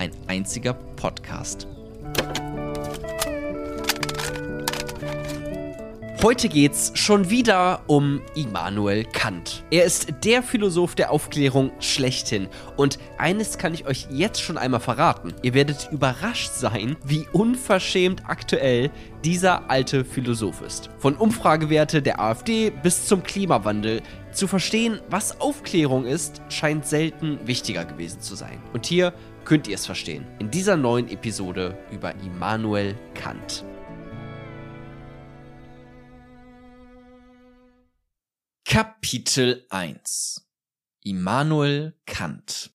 ein einziger Podcast. Heute geht's schon wieder um Immanuel Kant. Er ist der Philosoph der Aufklärung schlechthin. Und eines kann ich euch jetzt schon einmal verraten. Ihr werdet überrascht sein, wie unverschämt aktuell dieser alte Philosoph ist. Von Umfragewerte der AfD bis zum Klimawandel. Zu verstehen, was Aufklärung ist, scheint selten wichtiger gewesen zu sein. Und hier könnt ihr es verstehen. In dieser neuen Episode über Immanuel Kant. Kapitel 1 Immanuel Kant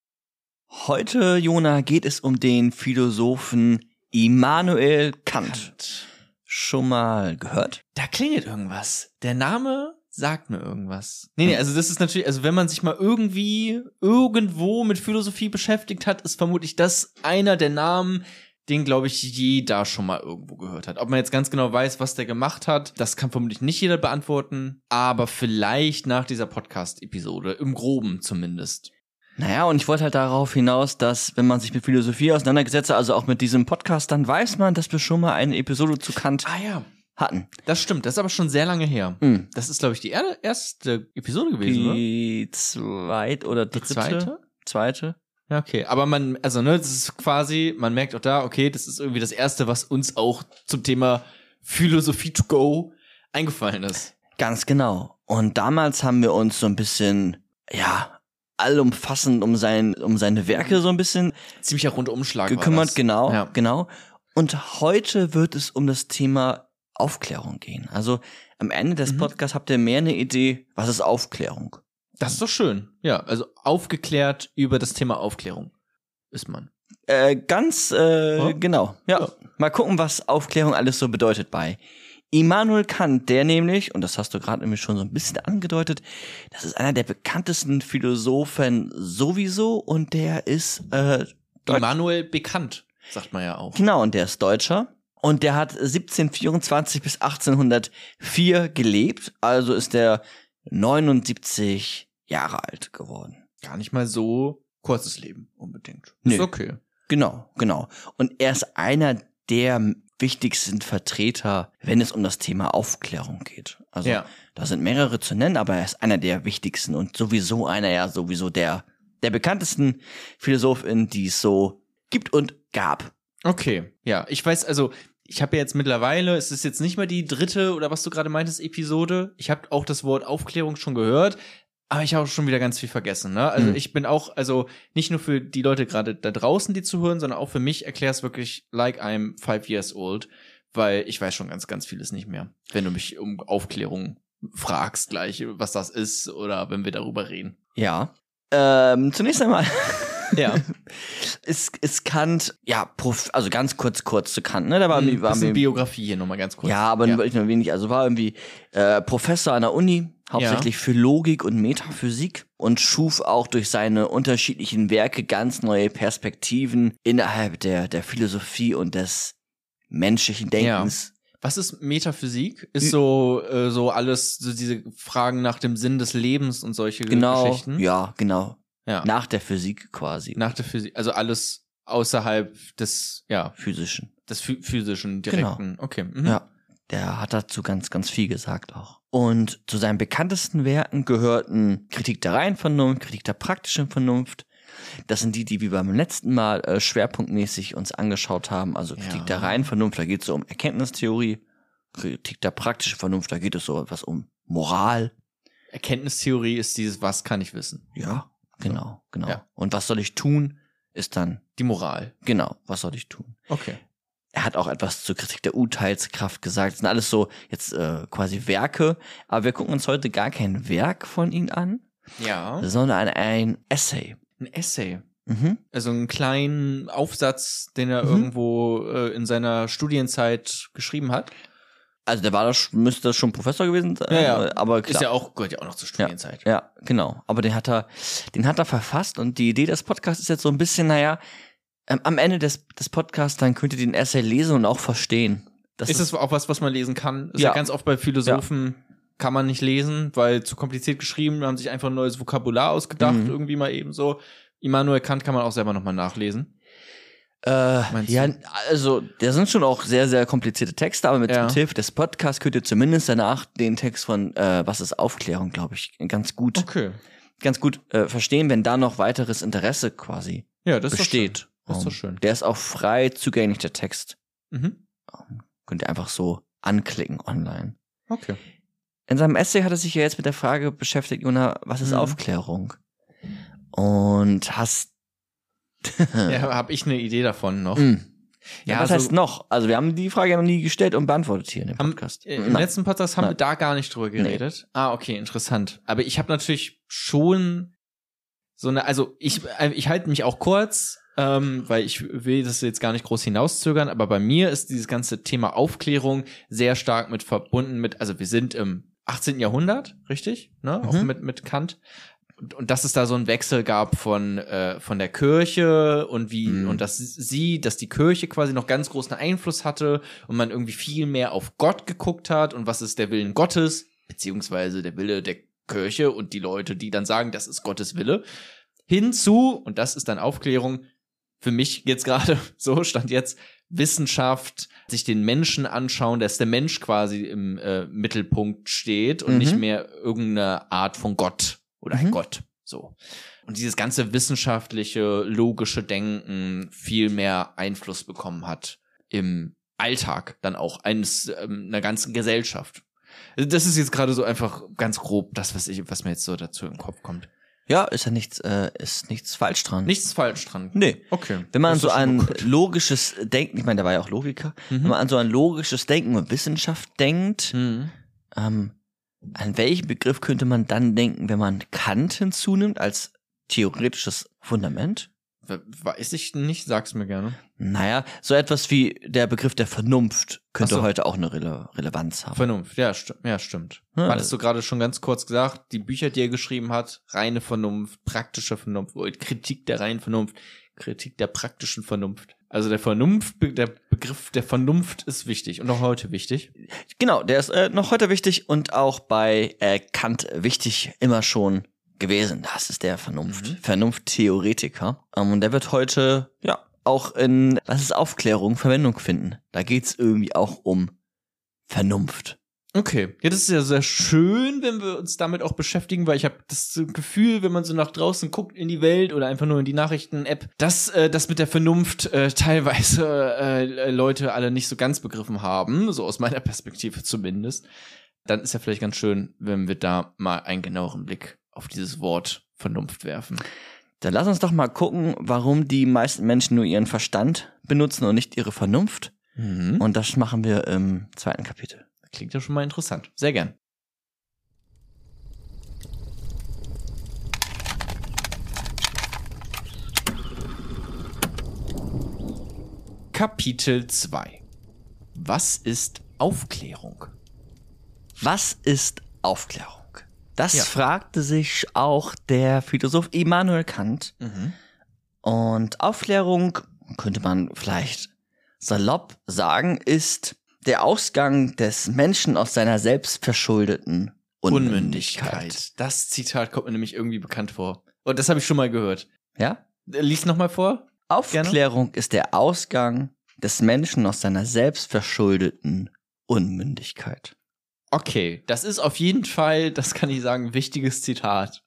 Heute, Jona, geht es um den Philosophen Immanuel Kant. Kant. Schon mal gehört? Da klingelt irgendwas. Der Name sagt mir irgendwas. Nee, nee, also das ist natürlich, also wenn man sich mal irgendwie irgendwo mit Philosophie beschäftigt hat, ist vermutlich das einer der Namen, den, glaube ich, jeder schon mal irgendwo gehört hat. Ob man jetzt ganz genau weiß, was der gemacht hat, das kann vermutlich nicht jeder beantworten, aber vielleicht nach dieser Podcast-Episode, im Groben zumindest. Naja, und ich wollte halt darauf hinaus, dass wenn man sich mit Philosophie auseinandergesetzt hat, also auch mit diesem Podcast, dann weiß man, dass wir schon mal eine Episode zu Kant Ah ja, hatten. das stimmt. Das ist aber schon sehr lange her. Mhm. Das ist, glaube ich, die er- erste Episode gewesen, oder? Die zweit oder Die dritte? zweite? Zweite? Ja, okay. Aber man, also, ne, das ist quasi, man merkt auch da, okay, das ist irgendwie das erste, was uns auch zum Thema Philosophie to go eingefallen ist. Ganz genau. Und damals haben wir uns so ein bisschen, ja, allumfassend um sein, um seine Werke so ein bisschen Ziemlicher Rundumschlag. war gekümmert, das. genau, Ja. genau. Und heute wird es um das Thema Aufklärung gehen. Also am Ende des Mhm. Podcasts habt ihr mehr eine Idee, was ist Aufklärung? Das ist doch schön. Ja, also aufgeklärt über das Thema Aufklärung ist man. Äh, ganz äh, Ja? genau. Ja. Ja. Mal gucken, was Aufklärung alles so bedeutet bei Immanuel Kant, der nämlich, und das hast du gerade nämlich schon so ein bisschen angedeutet, das ist einer der bekanntesten Philosophen sowieso und der ist äh, Immanuel bekannt, sagt man ja auch. Genau, und der ist Deutscher. Und der hat 1724 bis 1804 gelebt, also ist der 79 Jahre alt geworden. Gar nicht mal so kurzes Leben unbedingt. Nee. Ist okay. Genau, genau. Und er ist einer der wichtigsten Vertreter, wenn es um das Thema Aufklärung geht. Also Ja. da sind mehrere zu nennen, aber er ist einer der wichtigsten und sowieso einer, ja, sowieso der, der bekanntesten Philosophin, die es so gibt und gab. Okay, ja, ich weiß, also ich habe ja jetzt mittlerweile, es ist jetzt nicht mehr die dritte oder was du gerade meintest, Episode. Ich habe auch das Wort Aufklärung schon gehört, aber ich habe auch schon wieder ganz viel vergessen. Ne? Also Hm. ich bin auch, also nicht nur für die Leute gerade da draußen, die zuhören, sondern auch für mich erklär es wirklich like I'm five years old, weil ich weiß schon ganz, ganz vieles nicht mehr, wenn du mich um Aufklärung fragst gleich, was das ist oder wenn wir darüber reden. Ja. Ähm, zunächst einmal Ja, ist, ist Kant, ja, Prof, also ganz kurz, kurz zu Kant, ne? Da war, ein war bisschen mir, Biografie hier nochmal ganz kurz. ja, aber ja. nur wenig, also war irgendwie äh, Professor an der Uni, hauptsächlich für Logik und Metaphysik und schuf auch durch seine unterschiedlichen Werke ganz neue Perspektiven innerhalb der, der Philosophie und des menschlichen Denkens. Was ist Metaphysik? Ist so äh, so alles so diese Fragen nach dem Sinn des Lebens und solche Genau, Geschichten. ja, genau. Ja. Nach der Physik quasi. nach der Physik, also alles außerhalb des ja physischen. des phy- physischen direkten. Okay. Mhm. Genau. Ja, der hat dazu ganz, ganz viel gesagt auch. Und zu seinen bekanntesten Werken gehörten Kritik der reinen Vernunft, Kritik der praktischen Vernunft. Das sind die, die wir beim letzten Mal äh, schwerpunktmäßig uns angeschaut haben. Also Kritik Ja. der reinen Vernunft, da geht es so um Erkenntnistheorie. Kritik der praktischen Vernunft, da geht es so etwas um Moral. Erkenntnistheorie ist dieses Was kann ich wissen? Ja, genau, genau. Ja. Und was soll ich tun, ist dann, Die Moral. genau, was soll ich tun? Okay. er hat auch etwas zur Kritik der Urteilskraft gesagt. Das sind alles so jetzt äh, quasi Werke, aber wir gucken uns heute gar kein Werk von ihm an, Ja. sondern ein Essay. Ein Essay. Mhm. Also einen kleinen Aufsatz, den er Mhm. irgendwo äh, in seiner Studienzeit geschrieben hat. Also der war das, müsste das schon Professor gewesen sein. Ja, ja. Aber klar. Ist ja auch, gehört ja auch noch zur Studienzeit. Ja, genau. Aber den hat er, den hat er verfasst und die Idee des Podcasts ist jetzt so ein bisschen, naja, ähm, am Ende des, des Podcasts, dann könnt ihr den Essay lesen und auch verstehen. Das ist das auch was, was man lesen kann? Ist ja, Ja. ganz oft bei Philosophen kann man nicht lesen, weil zu kompliziert geschrieben, haben sich einfach ein neues Vokabular ausgedacht, Mhm. irgendwie mal eben so. Immanuel Kant kann man auch selber nochmal nachlesen. Äh, ja, also, da sind schon auch sehr, sehr komplizierte Texte, aber mit, Ja. Hilfe des Podcasts könnt ihr zumindest danach den Text von äh, Was ist Aufklärung, glaube ich, ganz gut, Okay. ganz gut äh, verstehen, wenn da noch weiteres Interesse quasi Ja, das besteht. Ist doch Ähm, schön. Der ist auch frei zugänglich, der Text. Mhm. Könnt ihr einfach so anklicken online. Okay. In seinem Essay hat er sich ja jetzt mit der Frage beschäftigt, Jona, was ist Mhm. Aufklärung? Und hast. Ja, habe ich eine Idee davon noch. Hm. Ja, Ja, was also- heißt noch? Also wir haben die Frage noch nie gestellt und beantwortet hier in dem Am- Podcast. Äh, Im Nein. letzten Podcast haben Nein. wir da gar nicht drüber geredet. Ah, okay, interessant. Aber ich habe natürlich schon so eine, also ich, äh, ich halte mich auch kurz, ähm, weil ich will das jetzt gar nicht groß hinauszögern, aber bei mir ist dieses ganze Thema Aufklärung sehr stark mit verbunden mit, also wir sind im 18. Jahrhundert, richtig? Ne? Auch Mhm. mit, mit Kant. Und, und dass es da so einen Wechsel gab von, äh, von der Kirche und wie, Mhm. und dass sie, dass die Kirche quasi noch ganz großen Einfluss hatte und man irgendwie viel mehr auf Gott geguckt hat und was ist der Willen Gottes, beziehungsweise der Wille der Kirche und die Leute, die dann sagen, das ist Gottes Wille, hinzu, und das ist dann Aufklärung, für mich jetzt gerade so, stand jetzt Wissenschaft, sich den Menschen anschauen, dass der Mensch quasi im äh, Mittelpunkt steht und Mhm. nicht mehr irgendeine Art von Gott oder ein Mhm. Gott. So. Und dieses ganze wissenschaftliche, logische Denken viel mehr Einfluss bekommen hat im Alltag dann auch eines ähm, einer ganzen Gesellschaft. Das ist jetzt gerade so einfach ganz grob das, was ich, was mir jetzt so dazu im Kopf kommt. Ja, ist ja nichts, äh, ist nichts falsch dran. Nichts falsch dran. Nee. Okay. Wenn man so gut. logisches Denken, ich meine, der war ja auch Logiker, Mhm. wenn man an so ein logisches Denken und Wissenschaft denkt, Mhm. ähm, an welchen Begriff könnte man dann denken, wenn man Kant hinzunimmt als theoretisches Fundament? We- Weiß ich nicht, sag's mir gerne. Naja, so etwas wie der Begriff der Vernunft könnte so. heute auch eine Rele Relevanz haben. Vernunft, ja, sti ja stimmt. Ja. Hattest du gerade schon ganz kurz gesagt, die Bücher, die er geschrieben hat, reine Vernunft, praktische Vernunft, Kritik der reinen Vernunft, Kritik der praktischen Vernunft. Also der Vernunft, der Begriff der Vernunft ist wichtig und auch heute wichtig. Genau, der ist äh, noch heute wichtig und auch bei äh, Kant wichtig immer schon gewesen. Das ist der Vernunft, Mhm. Vernunfttheoretiker. Ähm, und der wird heute, ja, auch in, was ist Aufklärung, Verwendung finden. Da geht's irgendwie auch um Vernunft. Okay, ja, das ist ja sehr schön, wenn wir uns damit auch beschäftigen, weil ich habe das Gefühl, wenn man so nach draußen guckt in die Welt oder einfach nur in die Nachrichten-App, dass äh, das mit der Vernunft äh, teilweise äh, Leute alle nicht so ganz begriffen haben, so aus meiner Perspektive zumindest. Dann ist ja vielleicht ganz schön, wenn wir da mal einen genaueren Blick auf dieses Wort Vernunft werfen. Dann lass uns doch mal gucken, warum die meisten Menschen nur ihren Verstand benutzen und nicht ihre Vernunft. Mhm. Und das machen wir im zweiten Kapitel. Klingt ja schon mal interessant. Sehr gern. Kapitel 2 Was ist Aufklärung? Was ist Aufklärung? Das Ja. fragte sich auch der Philosoph Immanuel Kant. Und Aufklärung, könnte man vielleicht salopp sagen, ist der Ausgang des Menschen aus seiner selbstverschuldeten Unmündigkeit. Unmündigkeit. Das Zitat kommt mir nämlich irgendwie bekannt vor. Und das habe ich schon mal gehört. Ja? Lies noch mal vor. Aufklärung ist der Ausgang des Menschen aus seiner selbstverschuldeten Unmündigkeit. Okay, das ist auf jeden Fall, das kann ich sagen, ein wichtiges Zitat.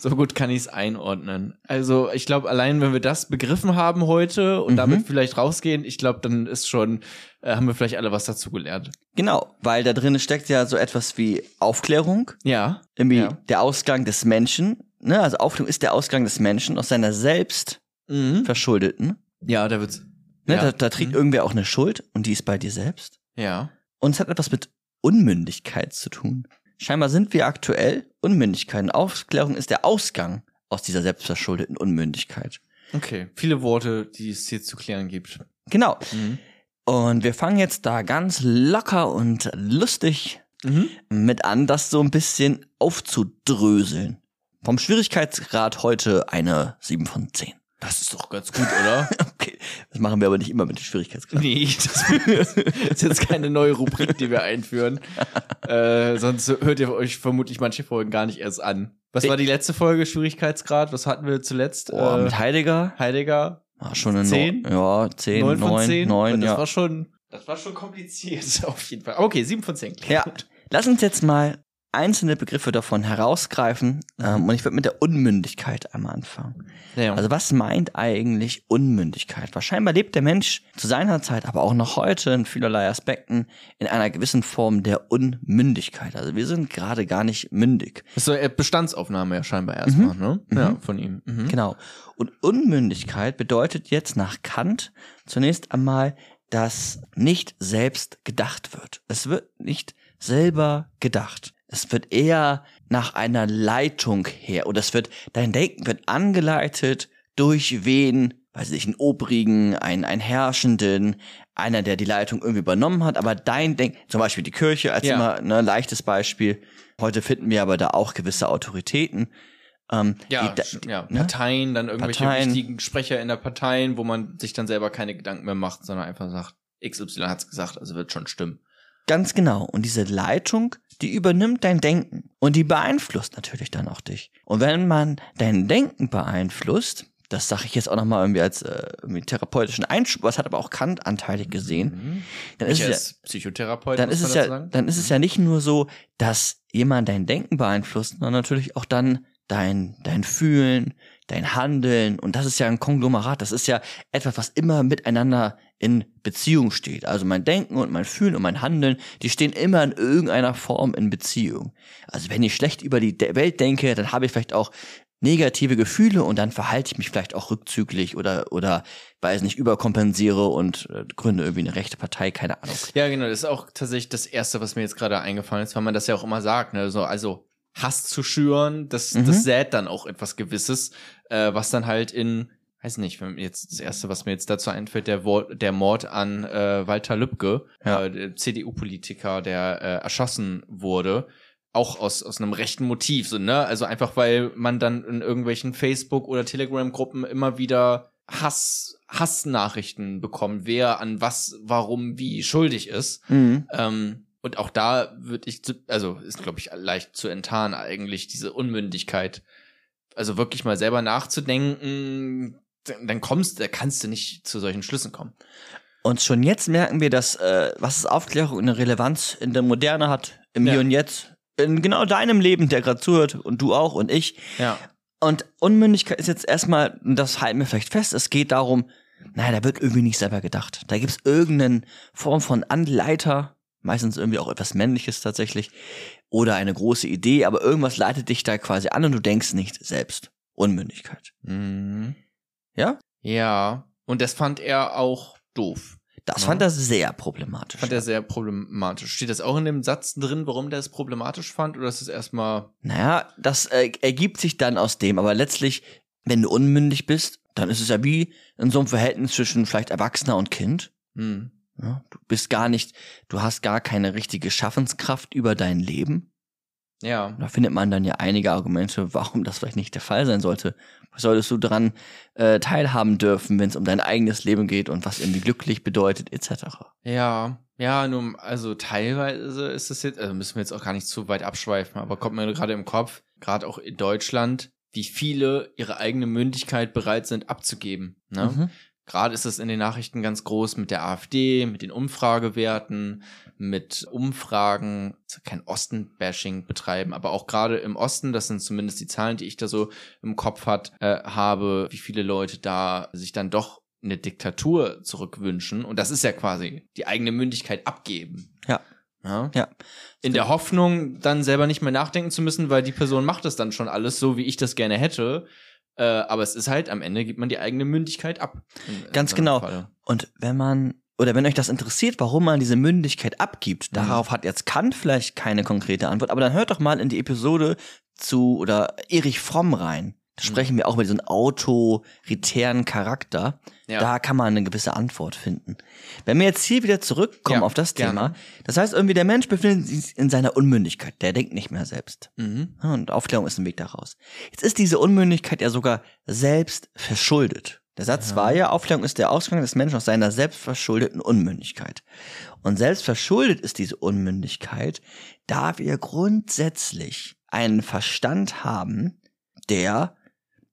So gut kann ich es einordnen. Also ich glaube, allein wenn wir das begriffen haben heute und Mhm. damit vielleicht rausgehen, ich glaube, dann ist schon, äh, haben wir vielleicht alle was dazu gelernt. Genau, weil da drin steckt ja so etwas wie Aufklärung, Ja. irgendwie Ja. der Ausgang des Menschen. Ne? Also Aufklärung ist der Ausgang des Menschen aus seiner selbst Mhm. verschuldeten. Ja, da wird's. Ne? ja. Da, da trägt Mhm. irgendwer auch eine Schuld und die ist bei dir selbst. Ja. Und es hat etwas mit Unmündigkeit zu tun. Scheinbar sind wir aktuell Unmündigkeiten. Aufklärung ist der Ausgang aus dieser selbstverschuldeten Unmündigkeit. Okay, viele Worte, die es hier zu klären gibt. Genau. Mhm. Und wir fangen jetzt da ganz locker und lustig mhm. mit an, das so ein bisschen aufzudröseln. Vom Schwierigkeitsgrad heute eine 7 von 10. Das ist doch ganz gut, oder? okay. Das machen wir aber nicht immer mit den Schwierigkeitsgraden. Nee, das ist jetzt keine neue Rubrik, die wir einführen. äh, sonst hört ihr euch vermutlich manche Folgen gar nicht erst an. Was war die letzte Folge Schwierigkeitsgrad? Was hatten wir zuletzt? Oh, äh, mit Heidegger. Heidegger. War schon eine 10? No ja, 10, 9, 9 von 10. 9, das ja. war schon, das war schon kompliziert, auf jeden Fall. Okay, 7 von 10. Ja. Lass uns jetzt mal einzelne Begriffe davon herausgreifen ähm, und ich würde mit der Unmündigkeit einmal anfangen. Ja. Also was meint eigentlich Unmündigkeit? Wahrscheinlich lebt der Mensch zu seiner Zeit, aber auch noch heute in vielerlei Aspekten in einer gewissen Form der Unmündigkeit. Also wir sind gerade gar nicht mündig. Das ist so eine Bestandsaufnahme ja scheinbar erstmal, mhm. ne? Mhm. Ja, von ihm. Mhm. Genau. Und Unmündigkeit bedeutet jetzt nach Kant zunächst einmal, dass nicht selbst gedacht wird. Es wird nicht selber gedacht. Es wird eher nach einer Leitung her oder es wird, dein Denken wird angeleitet durch wen, weiß ich, einen Obrigen, einen, einen Herrschenden, einer, der die Leitung irgendwie übernommen hat, aber dein Denken, zum Beispiel die Kirche als ja. immer ein ne, leichtes Beispiel. Heute finden wir aber da auch gewisse Autoritäten. Ähm, ja, die, ja, ne? Parteien, dann irgendwelche Parteien. wichtigen Sprecher in der Parteien, wo man sich dann selber keine Gedanken mehr macht, sondern einfach sagt, XY hat's gesagt, also wird schon stimmen. Ganz genau. Und diese Leitung, die übernimmt dein Denken. Und die beeinflusst natürlich dann auch dich. Und wenn man dein Denken beeinflusst, das sage ich jetzt auch nochmal irgendwie als äh, irgendwie therapeutischen Einschub, was hat aber auch Kant anteilig gesehen, mhm. dann ist es ja, Psychotherapeut, dann ist es ja, sagen? dann ist es ja nicht nur so, dass jemand dein Denken beeinflusst, sondern natürlich auch dann dein, dein Fühlen, dein Handeln. Und das ist ja ein Konglomerat. Das ist ja etwas, was immer miteinander in Beziehung steht. Also mein Denken und mein Fühlen und mein Handeln, die stehen immer in irgendeiner Form in Beziehung. Also wenn ich schlecht über die Welt denke, dann habe ich vielleicht auch negative Gefühle und dann verhalte ich mich vielleicht auch rückzüglich oder oder weiß nicht überkompensiere und äh, gründe irgendwie eine rechte Partei, keine Ahnung. Ja, genau, das ist auch tatsächlich das erste, was mir jetzt gerade eingefallen ist, weil man das ja auch immer sagt, ne, so also Hass zu schüren, das mhm. das sät dann auch etwas gewisses, äh, was dann halt in weiß nicht, wenn jetzt das erste, was mir jetzt dazu einfällt, der, der Mord an äh, Walter Lübcke, ja. äh, CDU-Politiker, der äh, erschossen wurde, auch aus aus einem rechten Motiv, so ne, also einfach weil man dann in irgendwelchen Facebook oder Telegram-Gruppen immer wieder Hass Hassnachrichten bekommt, wer an was, warum, wie schuldig ist. Mhm. Ähm, und auch da würde ich, also ist glaube ich leicht zu enttarnen eigentlich diese Unmündigkeit also wirklich mal selber nachzudenken, dann kommst, da kannst du nicht zu solchen Schlüssen kommen. Und schon jetzt merken wir, dass äh, was ist Aufklärung eine Relevanz in der Moderne hat, im ja. Hier und Jetzt, in genau deinem Leben, der gerade zuhört und du auch und ich. Ja. Und Unmündigkeit ist jetzt erstmal, das halten wir vielleicht fest, es geht darum, naja, da wird irgendwie nicht selber gedacht. Da gibt's irgendeine Form von Anleiter, meistens irgendwie auch etwas Männliches tatsächlich, oder eine große Idee, aber irgendwas leitet dich da quasi an und du denkst nicht selbst. Unmündigkeit. Mhm. Ja? Ja. Und das fand er auch doof. Das ja. fand er sehr problematisch. Fand er sehr problematisch. Steht das auch in dem Satz drin, warum der es problematisch fand? Oder ist es erstmal. Naja, das äh, ergibt sich dann aus dem. Aber letztlich, wenn du unmündig bist, dann ist es ja wie in so einem Verhältnis zwischen vielleicht Erwachsener und Kind. Hm. Ja, du bist gar nicht, du hast gar keine richtige Schaffenskraft über dein Leben. Ja. Da findet man dann ja einige Argumente, warum das vielleicht nicht der Fall sein sollte. Was solltest du dran äh, teilhaben dürfen, wenn es um dein eigenes Leben geht und was irgendwie glücklich bedeutet, etc. Ja, ja, nur, also teilweise ist es jetzt, also müssen wir jetzt auch gar nicht zu weit abschweifen, aber kommt mir gerade im Kopf, gerade auch in Deutschland, wie viele ihre eigene Mündigkeit bereit sind abzugeben. Ne? Mhm. Gerade ist es in den Nachrichten ganz groß mit der AfD, mit den Umfragewerten, mit Umfragen, kein Osten-Bashing betreiben, aber auch gerade im Osten, das sind zumindest die Zahlen, die ich da so im Kopf hat, äh, habe, wie viele Leute da sich dann doch eine Diktatur zurückwünschen. Und das ist ja quasi die eigene Mündigkeit abgeben. Ja. Ja. ja. In der Hoffnung, dann selber nicht mehr nachdenken zu müssen, weil die Person macht es dann schon alles so, wie ich das gerne hätte. Äh, aber es ist halt, am Ende gibt man die eigene Mündigkeit ab. In, Ganz in genau. Fall. Und wenn man, oder wenn euch das interessiert, warum man diese Mündigkeit abgibt, mhm. darauf hat jetzt Kant vielleicht keine konkrete Antwort, aber dann hört doch mal in die Episode zu, oder Erich Fromm rein. Sprechen wir auch über diesen autoritären Charakter. Ja. Da kann man eine gewisse Antwort finden. Wenn wir jetzt hier wieder zurückkommen ja, auf das Thema, gerne. das heißt irgendwie, der Mensch befindet sich in seiner Unmündigkeit. Der denkt nicht mehr selbst. Mhm. Und Aufklärung ist ein Weg daraus. Jetzt ist diese Unmündigkeit ja sogar selbst verschuldet. Der Satz ja. war ja, Aufklärung ist der Ausgang des Menschen aus seiner selbstverschuldeten Unmündigkeit. Und selbstverschuldet ist diese Unmündigkeit, da wir grundsätzlich einen Verstand haben, der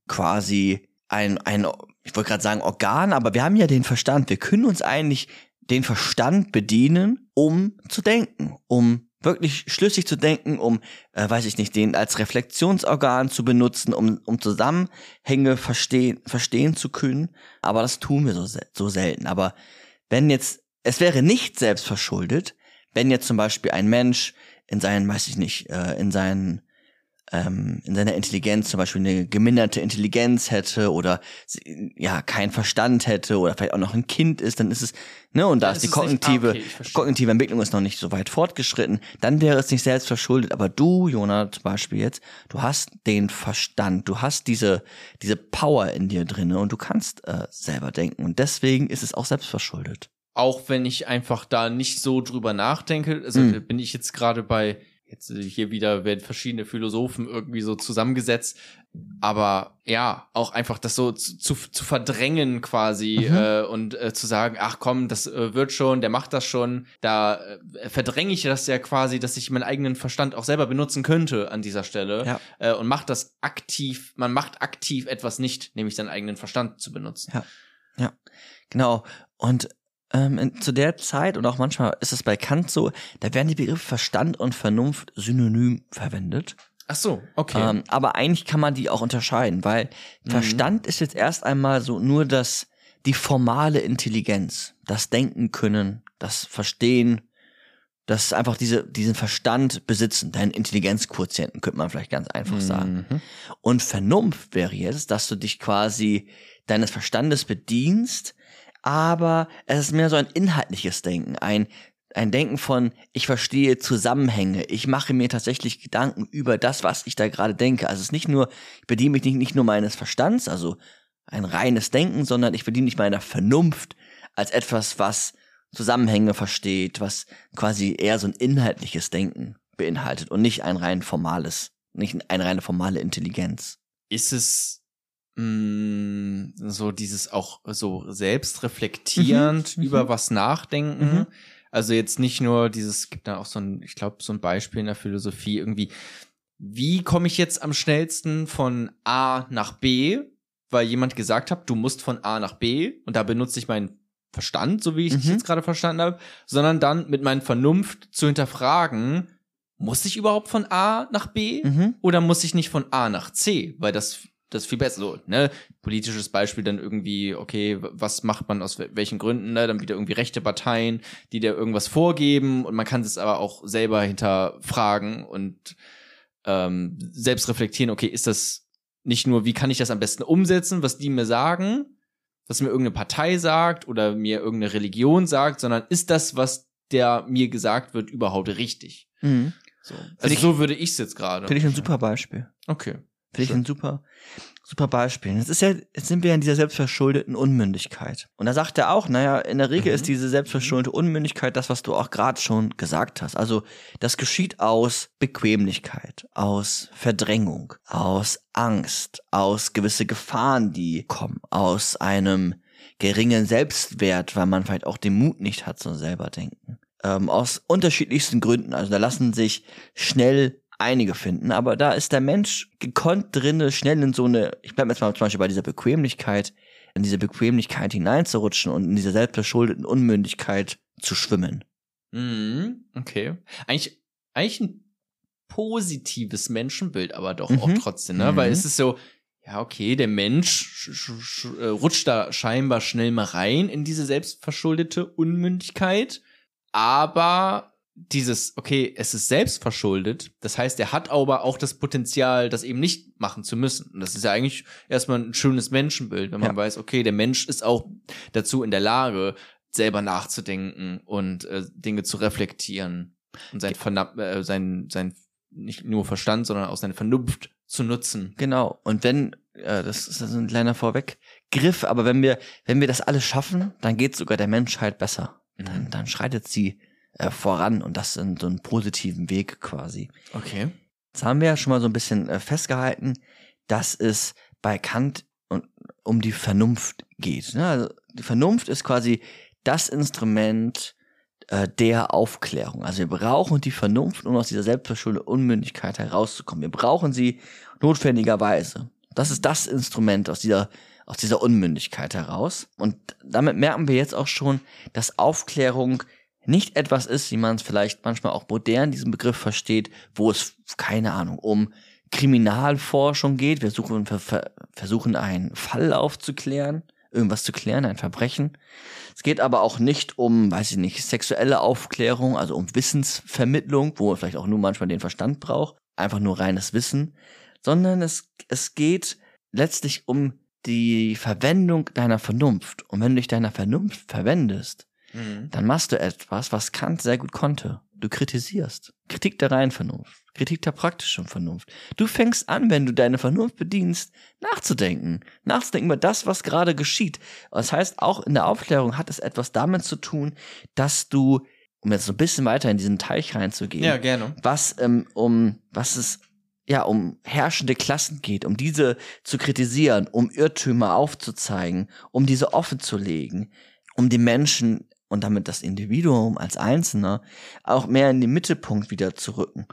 quasi ein, ein ich wollte gerade sagen Organ, aber wir haben ja den Verstand. Wir können uns eigentlich den Verstand bedienen, um zu denken, um wirklich schlüssig zu denken, um, äh, weiß ich nicht, den als Reflexionsorgan zu benutzen, um, um Zusammenhänge verstehen, verstehen zu können. Aber das tun wir so, so selten. Aber wenn jetzt, es wäre nicht selbst verschuldet, wenn jetzt zum Beispiel ein Mensch in seinen, weiß ich nicht, äh, in seinen ähm, in seiner Intelligenz zum Beispiel eine geminderte Intelligenz hätte oder ja keinen Verstand hätte oder vielleicht auch noch ein Kind ist, dann ist es ne und da ja, ist die kognitive nicht, okay, kognitive Entwicklung ist noch nicht so weit fortgeschritten, dann wäre es nicht selbst verschuldet. Aber du, Jonah, zum Beispiel jetzt, du hast den Verstand, du hast diese diese Power in dir drinne und du kannst äh, selber denken und deswegen ist es auch selbst verschuldet. Auch wenn ich einfach da nicht so drüber nachdenke, also hm. bin ich jetzt gerade bei Jetzt äh, hier wieder werden verschiedene Philosophen irgendwie so zusammengesetzt. Aber ja, auch einfach das so zu, zu, zu verdrängen quasi mhm. äh, und äh, zu sagen, ach komm, das äh, wird schon, der macht das schon. Da äh, verdränge ich das ja quasi, dass ich meinen eigenen Verstand auch selber benutzen könnte an dieser Stelle. Ja. Äh, und macht das aktiv, man macht aktiv etwas nicht, nämlich seinen eigenen Verstand zu benutzen. Ja. Ja, genau. Und ähm, in, zu der Zeit und auch manchmal ist es bei Kant so, da werden die Begriffe Verstand und Vernunft synonym verwendet. Ach so, okay. Ähm, aber eigentlich kann man die auch unterscheiden, weil mhm. Verstand ist jetzt erst einmal so nur das, die formale Intelligenz, das Denken können, das Verstehen, das einfach diese, diesen Verstand besitzen, deinen Intelligenzquotienten, könnte man vielleicht ganz einfach mhm. sagen. Und Vernunft wäre jetzt, dass du dich quasi deines Verstandes bedienst, aber es ist mehr so ein inhaltliches Denken, ein ein Denken von, ich verstehe Zusammenhänge, ich mache mir tatsächlich Gedanken über das, was ich da gerade denke. Also es ist nicht nur, ich bediene mich nicht, nicht nur meines Verstands, also ein reines Denken, sondern ich bediene mich meiner Vernunft als etwas, was Zusammenhänge versteht, was quasi eher so ein inhaltliches Denken beinhaltet und nicht ein rein formales, nicht eine reine formale Intelligenz. Ist es mh, mm, so dieses auch so selbstreflektierend mhm, über mhm. was nachdenken. Mhm. Also jetzt nicht nur dieses, gibt da auch so ein, ich glaube, so ein Beispiel in der Philosophie irgendwie, wie komme ich jetzt am schnellsten von A nach B, weil jemand gesagt hat, du musst von A nach B und da benutze ich meinen Verstand, so wie ich mhm. jetzt gerade verstanden habe, sondern dann mit meiner Vernunft zu hinterfragen, muss ich überhaupt von A nach B mhm. oder muss ich nicht von A nach C? Weil das das ist viel besser. So, ne? Politisches Beispiel dann irgendwie, okay, was macht man aus welchen Gründen, ne? Dann wieder irgendwie rechte Parteien, die dir irgendwas vorgeben und man kann es aber auch selber hinterfragen und ähm, selbst reflektieren, okay, ist das nicht nur, wie kann ich das am besten umsetzen, was die mir sagen, was mir irgendeine Partei sagt oder mir irgendeine Religion sagt, sondern ist das, was der mir gesagt wird, überhaupt richtig? Mhm. So. Also ich, so würde ich es jetzt gerade. Finde ich ein super Beispiel. Okay. Finde ich ein super, super Beispiel. Jetzt ist ja, jetzt sind wir in dieser selbstverschuldeten Unmündigkeit. Und da sagt er auch, naja, in der Regel mhm. ist diese selbstverschuldete Unmündigkeit das, was du auch gerade schon gesagt hast. Also, das geschieht aus Bequemlichkeit, aus Verdrängung, aus Angst, aus gewisse Gefahren, die kommen, aus einem geringen Selbstwert, weil man vielleicht auch den Mut nicht hat, so selber denken. Ähm, aus unterschiedlichsten Gründen. Also da lassen sich schnell einige finden, aber da ist der Mensch gekonnt drinne, schnell in so eine, ich bleib jetzt mal zum Beispiel bei dieser Bequemlichkeit, in diese Bequemlichkeit hineinzurutschen und in diese selbstverschuldeten Unmündigkeit zu schwimmen. Mhm, okay. Eigentlich, eigentlich ein positives Menschenbild, aber doch mhm. auch trotzdem, ne? Mhm. Weil es ist so, ja, okay, der Mensch äh, rutscht da scheinbar schnell mal rein in diese selbstverschuldete Unmündigkeit, aber dieses, okay, es ist selbst verschuldet, das heißt, er hat aber auch das Potenzial, das eben nicht machen zu müssen. Und das ist ja eigentlich erstmal ein schönes Menschenbild, wenn man ja. weiß, okay, der Mensch ist auch dazu in der Lage, selber nachzudenken und äh, Dinge zu reflektieren und sein, Vernab äh, sein, sein nicht nur Verstand, sondern auch seine Vernunft zu nutzen. Genau. Und wenn äh, das ist ein kleiner Vorweggriff, aber wenn wir, wenn wir das alles schaffen, dann geht sogar der Menschheit besser. Mhm. Dann, dann schreitet sie äh, voran und das in so einen positiven Weg quasi. Okay. Jetzt haben wir ja schon mal so ein bisschen äh, festgehalten, dass es bei Kant um die Vernunft geht. Ne? Also die Vernunft ist quasi das Instrument äh, der Aufklärung. Also wir brauchen die Vernunft, um aus dieser selbstverschuldeten Unmündigkeit herauszukommen. Wir brauchen sie notwendigerweise. Das ist das Instrument aus dieser aus dieser Unmündigkeit heraus. Und damit merken wir jetzt auch schon, dass Aufklärung nicht etwas ist, wie man es vielleicht manchmal auch modern diesen Begriff versteht, wo es, keine Ahnung, um Kriminalforschung geht. Wir suchen, wir versuchen einen Fall aufzuklären, irgendwas zu klären, ein Verbrechen. Es geht aber auch nicht um, weiß ich nicht, sexuelle Aufklärung, also um Wissensvermittlung, wo man vielleicht auch nur manchmal den Verstand braucht, einfach nur reines Wissen, sondern es, es geht letztlich um die Verwendung deiner Vernunft. Und wenn du dich deiner Vernunft verwendest, mhm. dann machst du etwas, was Kant sehr gut konnte. Du kritisierst. Kritik der reinen Vernunft. Kritik der praktischen Vernunft. Du fängst an, wenn du deine Vernunft bedienst, nachzudenken. Nachzudenken über das, was gerade geschieht. Das heißt, auch in der Aufklärung hat es etwas damit zu tun, dass du, um jetzt so ein bisschen weiter in diesen Teich reinzugehen, ja, gerne. was ähm, um was es ja, um herrschende Klassen geht, um diese zu kritisieren, um Irrtümer aufzuzeigen, um diese offen zu legen, um die Menschen und damit das Individuum als Einzelner auch mehr in den Mittelpunkt wieder zu rücken.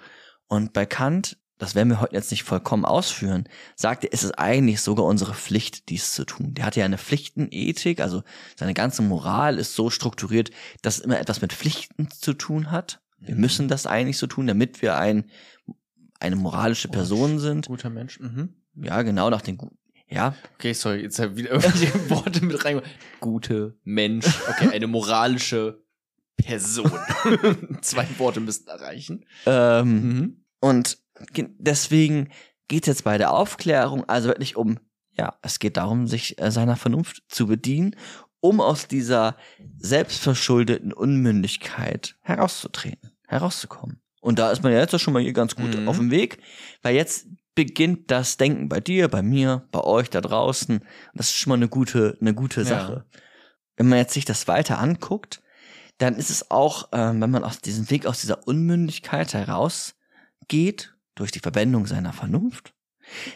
Und bei Kant, das werden wir heute jetzt nicht vollkommen ausführen, sagt er, ist es eigentlich sogar unsere Pflicht, dies zu tun. Der hat ja eine Pflichtenethik, also seine ganze Moral ist so strukturiert, dass es immer etwas mit Pflichten zu tun hat. Wir mhm. müssen das eigentlich so tun, damit wir ein eine moralische Person sind. Guter Mensch. Mhm. Ja, genau, nach den ja. Okay, sorry, jetzt habe ich wieder irgendwelche Worte mit rein. Gute Mensch. Okay, eine moralische Person. Zwei Worte müssten erreichen. Ähm, mhm. Und deswegen geht es jetzt bei der Aufklärung also wirklich um, ja, es geht darum, sich äh, seiner Vernunft zu bedienen, um aus dieser selbstverschuldeten Unmündigkeit herauszutreten, herauszukommen. Und da ist man ja jetzt schon mal hier ganz gut mhm. auf dem Weg, weil jetzt beginnt das Denken bei dir, bei mir, bei euch da draußen. Das ist schon mal eine gute, eine gute Sache. Ja. Wenn man jetzt sich das weiter anguckt, dann ist es auch, ähm, wenn man aus diesem Weg, aus dieser Unmündigkeit herausgeht, durch die Verwendung seiner Vernunft,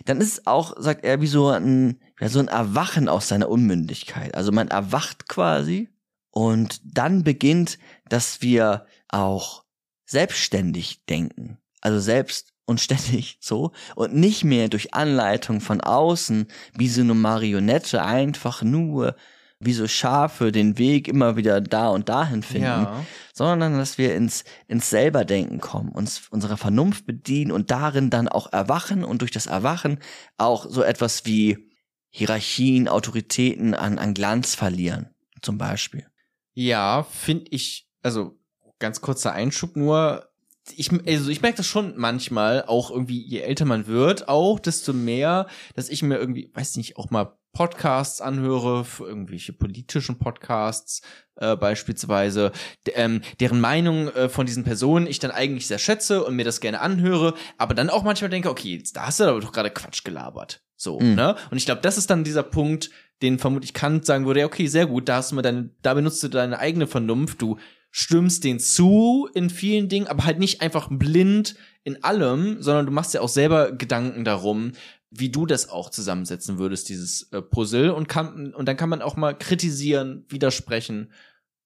dann ist es auch, sagt er, wie so ein, ja, so ein Erwachen aus seiner Unmündigkeit. Also man erwacht quasi und dann beginnt, dass wir auch selbstständig denken. Also selbst und ständig so und nicht mehr durch Anleitung von außen wie so eine Marionette einfach nur wie so Schafe den Weg immer wieder da und dahin finden, ja. sondern dass wir ins, ins Selberdenken kommen, uns unserer Vernunft bedienen und darin dann auch erwachen und durch das Erwachen auch so etwas wie Hierarchien, Autoritäten an, an Glanz verlieren, zum Beispiel. Ja, finde ich, also ganz kurzer Einschub nur. Ich, also ich merke das schon manchmal, auch irgendwie, je älter man wird, auch, desto mehr, dass ich mir irgendwie, weiß nicht, auch mal Podcasts anhöre, irgendwelche politischen Podcasts äh, beispielsweise, ähm, deren Meinung äh, von diesen Personen ich dann eigentlich sehr schätze und mir das gerne anhöre, aber dann auch manchmal denke, okay, jetzt, da hast du aber doch gerade Quatsch gelabert. So, mhm. ne? Und ich glaube, das ist dann dieser Punkt, den vermutlich Kant sagen würde, ja, okay, sehr gut, da hast du mir deine, da benutzt du deine eigene Vernunft, du stimmst den zu in vielen Dingen, aber halt nicht einfach blind in allem, sondern du machst ja auch selber Gedanken darum, wie du das auch zusammensetzen würdest, dieses äh, Puzzle und kann, und dann kann man auch mal kritisieren, widersprechen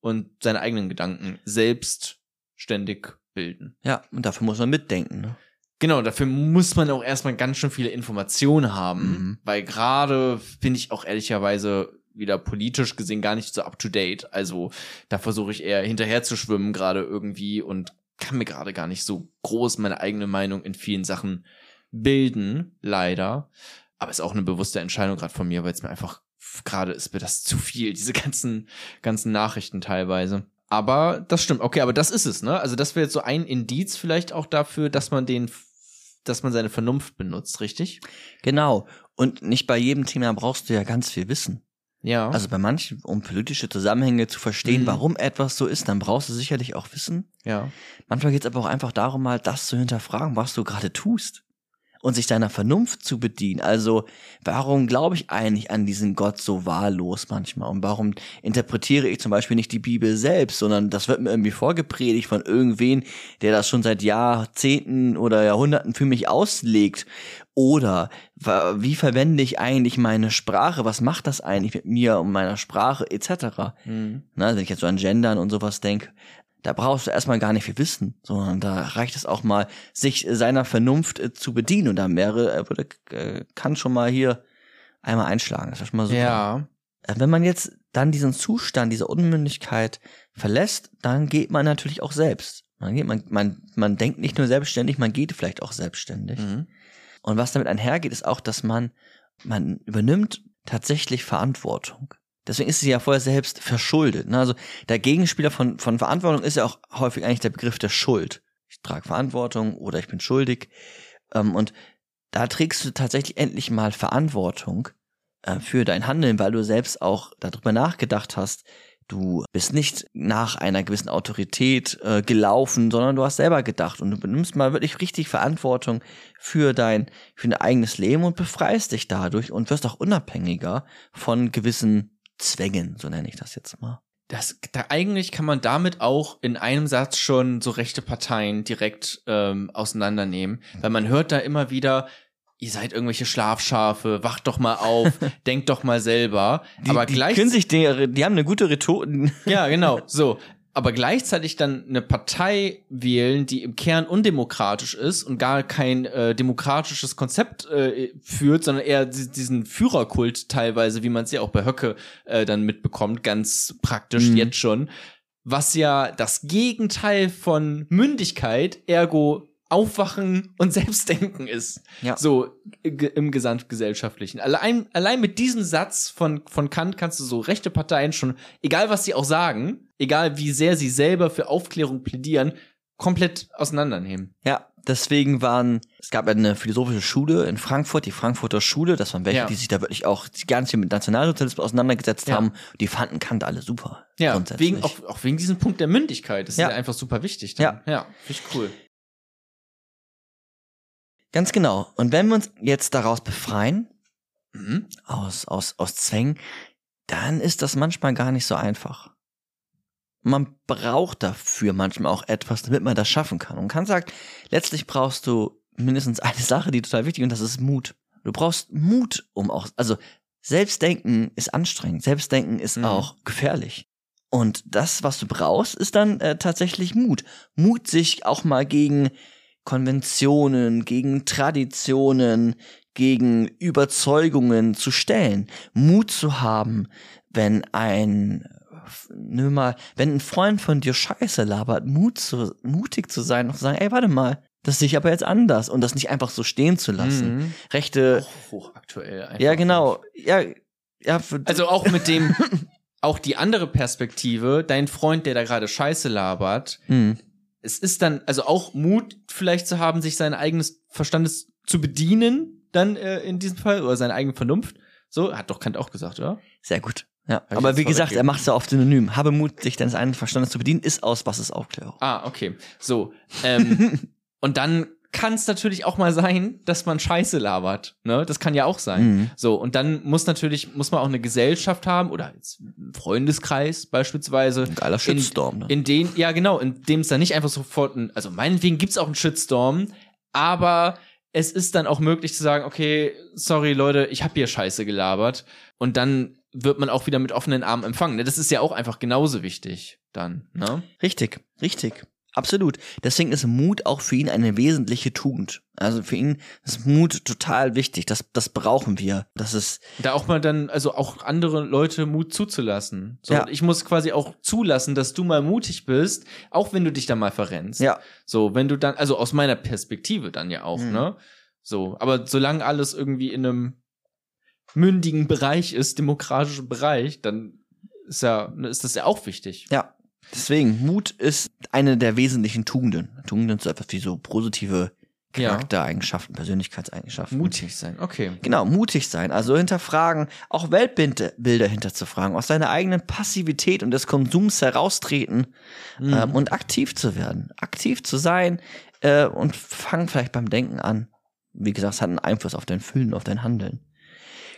und seine eigenen Gedanken selbstständig bilden. Ja, und dafür muss man mitdenken. Ne? Genau, dafür muss man auch erstmal ganz schön viele Informationen haben, mhm. weil gerade bin ich auch ehrlicherweise wieder politisch gesehen gar nicht so up to date. Also da versuche ich eher hinterher zu schwimmen gerade irgendwie und kann mir gerade gar nicht so groß meine eigene Meinung in vielen Sachen bilden, leider. Aber ist auch eine bewusste Entscheidung gerade von mir, weil es mir einfach gerade ist mir das zu viel, diese ganzen ganzen Nachrichten teilweise. Aber das stimmt. Okay, aber das ist es, ne? Also das wäre jetzt so ein Indiz vielleicht auch dafür, dass man den dass man seine Vernunft benutzt, richtig? Genau. Und nicht bei jedem Thema brauchst du ja ganz viel Wissen. Ja. Also bei manchen, um politische Zusammenhänge zu verstehen, mhm. warum etwas so ist, dann brauchst du sicherlich auch Wissen. Ja. Manchmal geht es aber auch einfach darum, mal das zu hinterfragen, was du gerade tust. und sich seiner Vernunft zu bedienen. Also warum glaube ich eigentlich an diesen Gott so wahllos manchmal? Und warum interpretiere ich zum Beispiel nicht die Bibel selbst, sondern das wird mir irgendwie vorgepredigt von irgendwen, der das schon seit Jahrzehnten oder Jahrhunderten für mich auslegt. Oder wie verwende ich eigentlich meine Sprache? Was macht das eigentlich mit mir und meiner Sprache etc.? Mhm. Na, wenn ich jetzt so an Gendern und sowas denke, da brauchst du erstmal gar nicht viel Wissen, sondern da reicht es auch mal, sich seiner Vernunft äh, zu bedienen. Und da mehrere äh, würde, äh, kann schon mal hier einmal einschlagen. Das ist schon mal super. Ja. Äh, wenn man jetzt dann diesen Zustand, diese Unmündigkeit verlässt, dann geht man natürlich auch selbst. Man, geht, man, man, man denkt nicht nur selbstständig, man geht vielleicht auch selbstständig. Mhm. Und was damit einhergeht, ist auch, dass man, man übernimmt tatsächlich Verantwortung. Deswegen ist sie ja vorher selbst verschuldet. Ne? Also der Gegenspieler von, von Verantwortung ist ja auch häufig eigentlich der Begriff der Schuld. Ich trage Verantwortung oder ich bin schuldig. Ähm, und da trägst du tatsächlich endlich mal Verantwortung äh, für dein Handeln, weil du selbst auch darüber nachgedacht hast. Du bist nicht nach einer gewissen Autorität äh, gelaufen, sondern du hast selber gedacht und du benimmst mal wirklich richtig Verantwortung für dein, für dein eigenes Leben und befreist dich dadurch und wirst auch unabhängiger von gewissen Zwängen, so nenne ich das jetzt mal. Das, da eigentlich kann man damit auch in einem Satz schon so rechte Parteien direkt ähm, auseinandernehmen, weil man hört da immer wieder, ihr seid irgendwelche Schlafschafe, wacht doch mal auf, denkt doch mal selber. Die, aber die können sich die, die haben eine gute Rhetorik. Ja, genau. So, aber gleichzeitig dann eine Partei wählen, die im Kern undemokratisch ist und gar kein äh, demokratisches Konzept äh, führt, sondern eher diesen Führerkult teilweise, wie man es ja auch bei Höcke äh, dann mitbekommt, ganz praktisch mhm. jetzt schon, was ja das Gegenteil von Mündigkeit, ergo Aufwachen und Selbstdenken ist. Ja. So im gesamtgesellschaftlichen. Allein, allein mit diesem Satz von, von Kant kannst du so rechte Parteien schon, egal was sie auch sagen, egal wie sehr sie selber für Aufklärung plädieren, komplett auseinandernehmen. Ja, deswegen waren, es gab eine philosophische Schule in Frankfurt, die Frankfurter Schule, das waren welche, ja. die sich da wirklich auch ganz viel mit Nationalsozialismus auseinandergesetzt ja. haben. Die fanden Kant alle super. Ja, wegen, auch, auch wegen diesem Punkt der Mündigkeit. Das ja. ist ja einfach super wichtig. Dann. Ja. Ja, finde ich cool. Ganz genau. Und wenn wir uns jetzt daraus befreien, mhm. aus, aus, aus Zwängen, dann ist das manchmal gar nicht so einfach. Man braucht dafür manchmal auch etwas, damit man das schaffen kann. Und kann sagt, letztlich brauchst du mindestens eine Sache, die total wichtig ist, und das ist Mut. Du brauchst Mut, um auch, also Selbstdenken ist anstrengend, Selbstdenken ist mhm. auch gefährlich. Und das, was du brauchst, ist dann äh, tatsächlich Mut. Mut, sich auch mal gegen Konventionen, gegen Traditionen, gegen Überzeugungen zu stellen, Mut zu haben, wenn ein nimm mal, wenn ein Freund von dir Scheiße labert, Mut zu, mutig zu sein und zu sagen, ey, warte mal, das sehe ich aber jetzt anders und das nicht einfach so stehen zu lassen. Mhm. Rechte. Hoch, hochaktuell. Ja, genau. Ja, ja. Also auch mit dem, auch die andere Perspektive, dein Freund, der da gerade Scheiße labert, mhm es ist dann, also auch Mut vielleicht zu haben, sich sein eigenes Verstandes zu bedienen, dann äh, in diesem Fall, oder seine eigene Vernunft. So, hat doch Kant auch gesagt, oder? Sehr gut. Ja, Hab aber wie gesagt, er macht es ja oft synonym. Habe Mut, sich deines eigenen Verstandes zu bedienen, ist aus was ist Aufklärung. Ah, okay. So. Ähm, und dann kann es natürlich auch mal sein, dass man Scheiße labert. Ne? Das kann ja auch sein. Mhm. So, und dann muss natürlich, muss man auch eine Gesellschaft haben oder jetzt einen Freundeskreis beispielsweise. Ein geiler Shitstorm, ne? In den, ja genau, in dem es dann nicht einfach sofort, ein, also meinetwegen gibt's auch einen Shitstorm, aber es ist dann auch möglich zu sagen, okay, sorry Leute, ich habe hier Scheiße gelabert. Und dann wird man auch wieder mit offenen Armen empfangen. Das ist ja auch einfach genauso wichtig dann. Ne? Richtig, richtig. Absolut. Deswegen ist Mut auch für ihn eine wesentliche Tugend. Also für ihn ist Mut total wichtig. Das, das brauchen wir. Das ist. Da auch mal dann, also auch andere Leute Mut zuzulassen. So, ja. ich muss quasi auch zulassen, dass du mal mutig bist, auch wenn du dich da mal verrennst. Ja. So, wenn du dann, also aus meiner Perspektive dann ja auch, mhm. ne? So, aber solange alles irgendwie in einem mündigen Bereich ist, demokratischen Bereich, dann ist ja, ist das ja auch wichtig. Ja. Deswegen, Mut ist eine der wesentlichen Tugenden. Tugenden sind etwas wie so positive Charaktereigenschaften. Persönlichkeitseigenschaften. Mutig sein, okay. Genau, mutig sein. Also hinterfragen, auch Weltbilder hinterzufragen, aus seiner eigenen Passivität und des Konsums heraustreten mhm. ähm, und aktiv zu werden. Aktiv zu sein äh, und fangen vielleicht beim Denken an. wie gesagt, es hat einen Einfluss auf dein Fühlen, auf dein Handeln.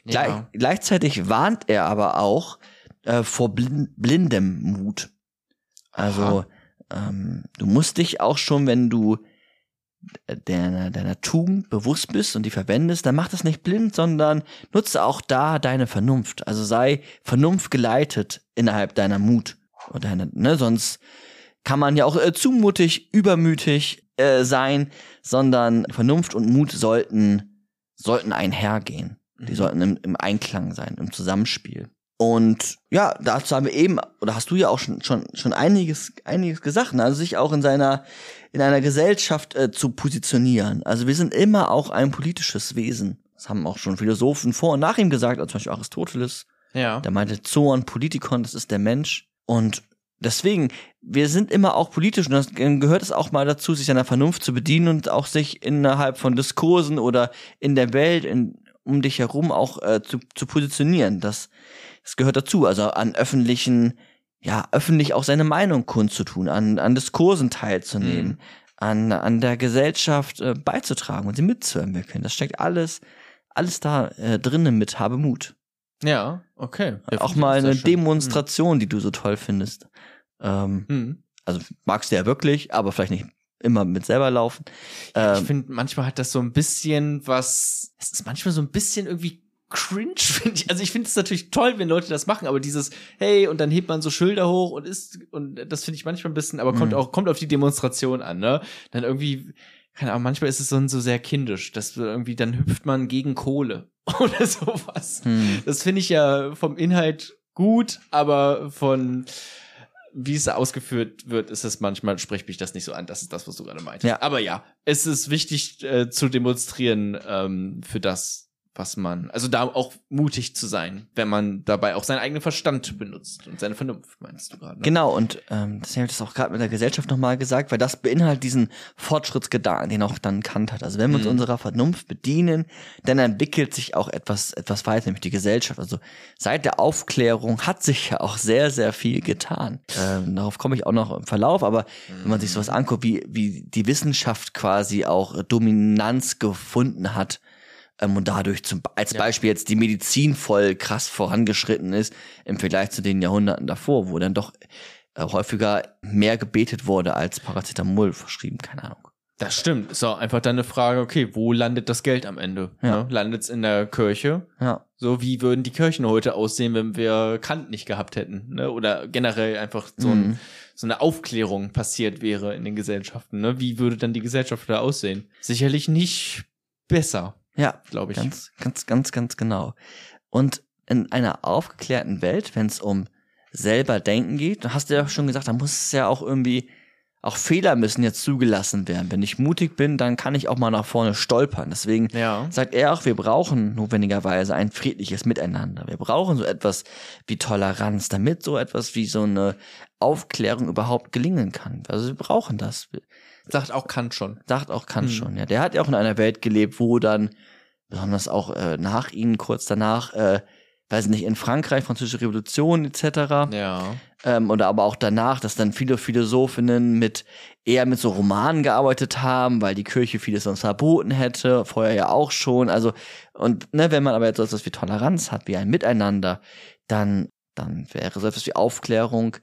Ja. gleichzeitig warnt er aber auch äh, vor blind, blindem Mut. Also ähm, du musst dich auch schon, wenn du deiner, deiner Tugend bewusst bist und die verwendest, dann mach das nicht blind, sondern nutze auch da deine Vernunft. Also sei Vernunft geleitet innerhalb deiner Mut. Oder deine, ne, sonst kann man ja auch äh, zumutig, übermütig äh, sein, sondern Vernunft und Mut sollten, sollten einhergehen. Die mhm. sollten im, im Einklang sein, im Zusammenspiel. Und ja, dazu haben wir eben, oder hast du ja auch schon, schon, schon einiges, einiges gesagt, ne? also sich auch in seiner, in einer Gesellschaft äh, zu positionieren. Also wir sind immer auch ein politisches Wesen. Das haben auch schon Philosophen vor und nach ihm gesagt, also zum Beispiel Aristoteles. Ja. Der meinte Zoon, Politikon, das ist der Mensch. Und deswegen, wir sind immer auch politisch und das gehört es auch mal dazu, sich seiner Vernunft zu bedienen und auch sich innerhalb von Diskursen oder in der Welt, in, um dich herum auch äh, zu, zu positionieren. Das, das gehört dazu. Also an öffentlichen, ja, öffentlich auch seine Meinung kundzutun, an, an Diskursen teilzunehmen, mhm. an, an der Gesellschaft äh, beizutragen und sie mitzuentwickeln. Das steckt alles, alles da äh, drinnen mit Habe Mut. Ja, okay. Ja, auch mal eine Demonstration, mhm. die du so toll findest. Ähm, mhm. Also magst du ja wirklich, aber vielleicht nicht immer mit selber laufen. Ähm, ich finde, manchmal hat das so ein bisschen was, es ist manchmal so ein bisschen irgendwie cringe, finde ich. Also ich finde es natürlich toll, wenn Leute das machen, aber dieses, hey, und dann hebt man so Schilder hoch und ist, und das finde ich manchmal ein bisschen, aber kommt mhm. auch, kommt auf die Demonstration an, ne? Dann irgendwie, keine Ahnung, manchmal ist es so, so sehr kindisch, dass irgendwie, dann hüpft man gegen Kohle oder sowas. Mhm. Das finde ich ja vom Inhalt gut, aber von, wie es ausgeführt wird, ist es manchmal, spricht mich das nicht so an. Das ist das, was du gerade meintest. Ja. Aber ja, es ist wichtig äh, zu demonstrieren ähm, für das, was man, also da auch mutig zu sein, wenn man dabei auch seinen eigenen Verstand benutzt und seine Vernunft, meinst du gerade. Ne? Genau, und ähm, das habe ich das auch gerade mit der Gesellschaft nochmal gesagt, weil das beinhaltet diesen Fortschrittsgedanken, den auch dann Kant hat. Also wenn wir uns mhm. unserer Vernunft bedienen, dann entwickelt sich auch etwas, etwas weiter, nämlich die Gesellschaft. Also seit der Aufklärung hat sich ja auch sehr, sehr viel getan. Ähm, darauf komme ich auch noch im Verlauf, aber mhm. wenn man sich sowas anguckt, wie, wie die Wissenschaft quasi auch Dominanz gefunden hat, ähm, und dadurch zum, als ja. Beispiel jetzt die Medizin voll krass vorangeschritten ist im Vergleich zu den Jahrhunderten davor, wo dann doch äh, häufiger mehr gebetet wurde als Paracetamol verschrieben, keine Ahnung. Das stimmt. Ist auch einfach dann eine Frage, okay, wo landet das Geld am Ende? Ja. Ne? Landet es in der Kirche? Ja. So, wie würden die Kirchen heute aussehen, wenn wir Kant nicht gehabt hätten? Ne? Oder generell einfach so, ein, mhm. so eine Aufklärung passiert wäre in den Gesellschaften. Ne? Wie würde dann die Gesellschaft da aussehen? Sicherlich nicht besser. Ja, glaube ich. Ganz, ganz, ganz, ganz genau. Und in einer aufgeklärten Welt, wenn es um selber denken geht, da hast du ja schon gesagt, da muss es ja auch irgendwie, auch Fehler müssen jetzt zugelassen werden. Wenn ich mutig bin, dann kann ich auch mal nach vorne stolpern. Deswegen ja. sagt er auch, wir brauchen notwendigerweise ein friedliches Miteinander. Wir brauchen so etwas wie Toleranz, damit so etwas wie so eine Aufklärung überhaupt gelingen kann. Also wir brauchen das. Sagt auch Kant schon. Sagt auch Kant hm. schon, ja. Der hat ja auch in einer Welt gelebt, wo dann, besonders auch äh, nach ihnen, kurz danach, äh, weiß nicht, in Frankreich, Französische Revolution etc. Ja. Ähm, oder aber auch danach, dass dann viele Philosophinnen mit eher mit so Romanen gearbeitet haben, weil die Kirche vieles sonst verboten hätte, vorher ja auch schon. Also, und ne, wenn man aber jetzt so etwas wie Toleranz hat, wie ein Miteinander, dann, dann wäre so etwas wie Aufklärung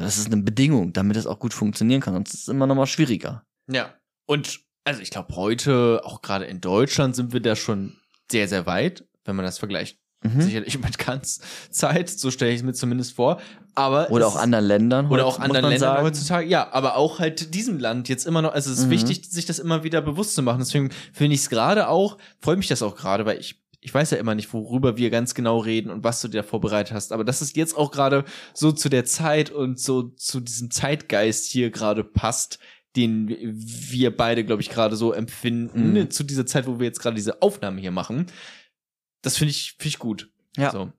das ist eine Bedingung, damit es auch gut funktionieren kann. Sonst ist es immer noch mal schwieriger. Ja. Und also ich glaube, heute, auch gerade in Deutschland, sind wir da schon sehr, sehr weit, wenn man das vergleicht. Mhm. Sicherlich mit Kants Zeit, so stelle ich es mir zumindest vor. Aber oder auch anderen Ländern. Oder auch anderen Ländern sagen. heutzutage. Ja, aber auch halt diesem Land jetzt immer noch. Also es ist mhm. wichtig, sich das immer wieder bewusst zu machen. Deswegen finde ich es gerade auch, freue mich das auch gerade, weil ich ich weiß ja immer nicht, worüber wir ganz genau reden und was du dir vorbereitet hast, aber dass es jetzt auch gerade so zu der Zeit und so zu diesem Zeitgeist hier gerade passt, den wir beide, glaube ich, gerade so empfinden, mhm. zu dieser Zeit, wo wir jetzt gerade diese Aufnahme hier machen. Das finde ich, finde ich gut. Ja. So.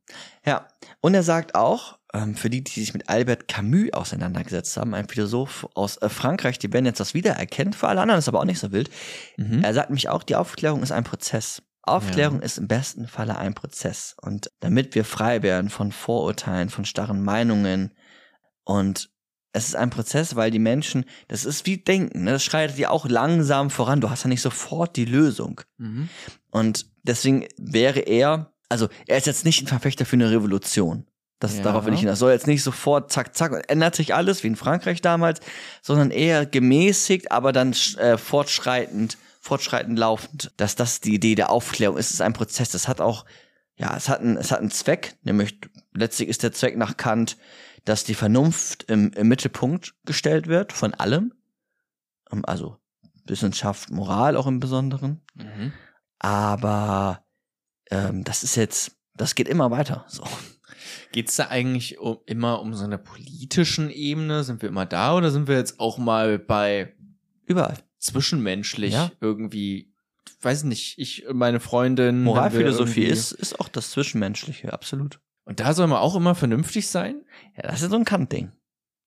Ja. Und er sagt auch, ähm, für die, die sich mit Albert Camus auseinandergesetzt haben, ein Philosoph aus äh, Frankreich, die werden jetzt das wiedererkennen, für alle anderen ist aber auch nicht so wild. Mhm. Er sagt nämlich auch, die Aufklärung ist ein Prozess. Aufklärung ja. ist im besten Falle ein Prozess. Und damit wir frei werden von Vorurteilen, von starren Meinungen und Es ist ein Prozess, weil die Menschen, das ist wie Denken, ne? das schreitet ja auch langsam voran. Du hast ja nicht sofort die Lösung. Mhm. Und deswegen wäre er, also er ist jetzt nicht ein Verfechter für eine Revolution. Das ja. darauf will ich hinaus. Soll jetzt nicht sofort zack, zack, ändert sich alles wie in Frankreich damals, sondern eher gemäßigt, aber dann äh, fortschreitend, fortschreitend laufend. Dass das die Idee der Aufklärung ist, ist ein Prozess. Das hat auch, ja, es hat einen, es hat einen Zweck, nämlich letztlich ist der Zweck nach Kant, dass die Vernunft im, im Mittelpunkt gestellt wird von allem. Ähm, also Wissenschaft, Moral auch im Besonderen. Mhm. Aber ähm, das ist jetzt, das geht immer weiter. So. Geht es da eigentlich um, immer um so eine politischen Ebene? Sind wir immer da oder sind wir jetzt auch mal bei überall zwischenmenschlich ja. irgendwie? Weiß nicht, ich meine Freundin. Moralphilosophie ist, ist auch das Zwischenmenschliche, absolut. Und da soll man auch immer vernünftig sein? Ja, das ist so ein Kant-Ding.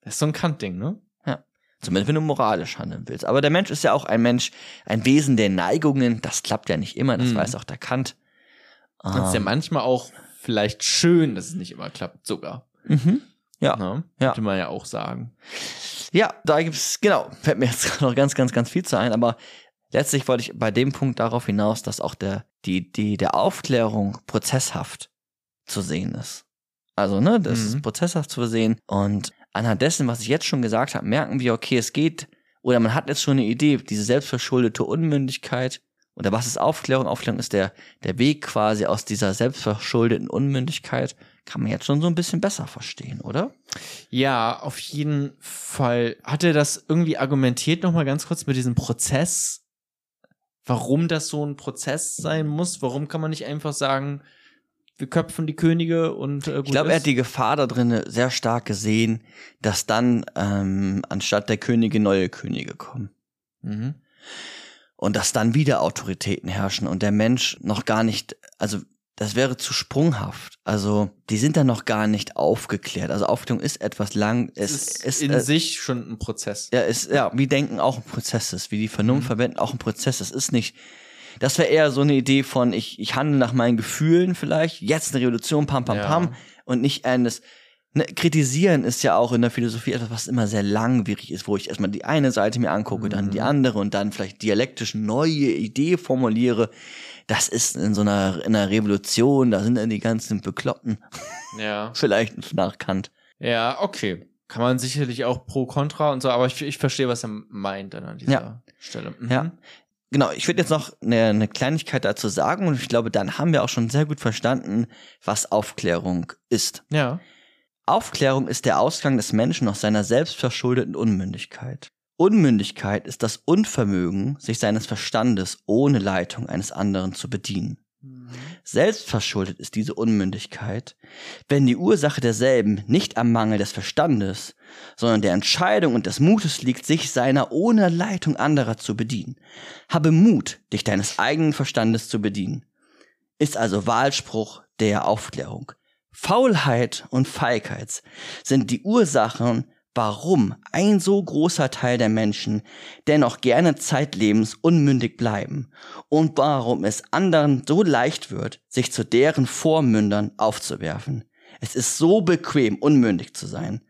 Das ist so ein Kant-Ding, ne? Ja. Zumindest wenn du moralisch handeln willst. Aber der Mensch ist ja auch ein Mensch, ein Wesen der Neigungen. Das klappt ja nicht immer, das mhm. weiß auch der Kant. Das ist ja ähm. manchmal auch vielleicht schön, dass es nicht immer klappt, sogar. Mhm. Ja. Na, ja. Könnte man ja auch sagen. Ja, da gibt's, genau, fällt mir jetzt noch ganz, ganz, ganz viel zu ein, aber letztlich wollte ich bei dem Punkt darauf hinaus, dass auch der, die, die, der Aufklärung prozesshaft zu sehen ist. Also, ne, das mhm. ist prozesshaft zu sehen. Und anhand dessen, was ich jetzt schon gesagt habe, merken wir, okay, es geht, oder man hat jetzt schon eine Idee, diese selbstverschuldete Unmündigkeit. Oder was ist Aufklärung? Aufklärung ist der, der Weg quasi aus dieser selbstverschuldeten Unmündigkeit. Kann man jetzt schon so ein bisschen besser verstehen, oder? Ja, auf jeden Fall. Hat er das irgendwie argumentiert nochmal ganz kurz mit diesem Prozess? Warum das so ein Prozess sein muss? Warum kann man nicht einfach sagen, wir köpfen die Könige und äh, Ich glaube, er hat die Gefahr da drin sehr stark gesehen, dass dann ähm, anstatt der Könige neue Könige kommen. Mhm. Und dass dann wieder Autoritäten herrschen und der Mensch noch gar nicht, also das wäre zu sprunghaft. Also die sind dann noch gar nicht aufgeklärt. Also Aufklärung ist etwas lang. Es, es ist, ist in äh, sich schon ein Prozess. Ja, ist ja wie Denken auch ein Prozess ist, wie die Vernunft mhm. verwenden auch ein Prozess. Es ist nicht das wäre eher so eine Idee von, ich, ich handle nach meinen Gefühlen vielleicht, jetzt eine Revolution, pam, pam, ja. pam, und nicht eines. Ne, kritisieren ist ja auch in der Philosophie etwas, was immer sehr langwierig ist, wo ich erstmal die eine Seite mir angucke, mhm. dann die mhm. andere und dann vielleicht dialektisch neue Idee formuliere. Das ist in so einer, in einer Revolution, da sind dann die ganzen Bekloppten. Ja. vielleicht nach Kant. Ja, okay. Kann man sicherlich auch pro, contra und so, aber ich, ich verstehe, was er meint dann an dieser ja. Stelle. Mhm. Ja genau, ich würde jetzt noch eine, eine Kleinigkeit dazu sagen und ich glaube, dann haben wir auch schon sehr gut verstanden, was Aufklärung ist. Ja. Aufklärung ist der Ausgang des Menschen aus seiner selbstverschuldeten Unmündigkeit. Unmündigkeit ist das Unvermögen, sich seines Verstandes ohne Leitung eines anderen zu bedienen. Selbstverschuldet ist diese Unmündigkeit, wenn die Ursache derselben nicht am Mangel des Verstandes, sondern der Entscheidung und des Mutes liegt, sich seiner ohne Leitung anderer zu bedienen. Habe Mut, dich deines eigenen Verstandes zu bedienen. Ist also Wahlspruch der Aufklärung. Faulheit und Feigheit sind die Ursachen warum ein so großer Teil der Menschen dennoch gerne zeitlebens unmündig bleiben und warum es anderen so leicht wird, sich zu deren Vormündern aufzuwerfen. Es ist so bequem, unmündig zu sein.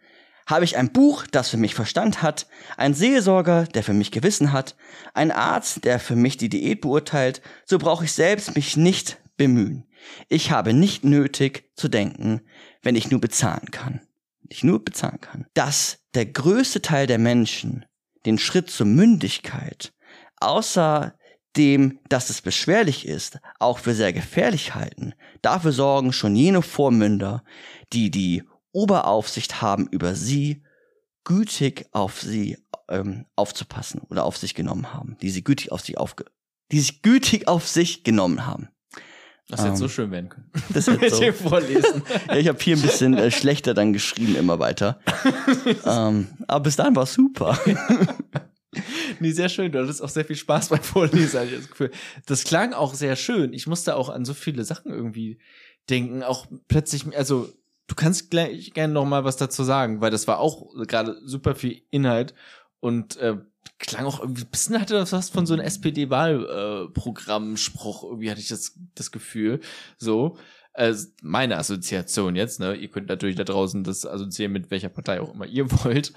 Habe ich ein Buch, das für mich Verstand hat, ein Seelsorger, der für mich Gewissen hat, ein Arzt, der für mich die Diät beurteilt, so brauche ich selbst mich nicht bemühen. Ich habe nicht nötig zu denken, wenn ich nur bezahlen kann ich nur bezahlen kann, dass der größte Teil der Menschen den Schritt zur Mündigkeit, außer dem, dass es beschwerlich ist, auch für sehr gefährlich halten. Dafür sorgen schon jene Vormünder, die die Oberaufsicht haben über sie, gütig auf sie ähm, aufzupassen oder auf sich genommen haben, die sie gütig auf sich aufge die sich gütig auf sich genommen haben. Das hätte um, so ähm, schön werden können. Das hätte so. vorlesen. ja, ich habe hier ein bisschen äh, schlechter dann geschrieben immer weiter. ähm, aber bis dahin war es super. nee, sehr schön. Du hattest auch sehr viel Spaß beim Vorlesen, ich das Gefühl. Das klang auch sehr schön. Ich musste auch an so viele Sachen irgendwie denken. Auch plötzlich, also du kannst gleich gerne noch mal was dazu sagen, weil das war auch gerade super viel Inhalt und äh, klang auch irgendwie ein bisschen hatte das was von so einem SPD-Wahlprogrammspruch, äh, irgendwie hatte ich das, das Gefühl, so. äh, meine Assoziation jetzt, ne? Ihr könnt natürlich da draußen das assoziieren mit welcher Partei auch immer ihr wollt.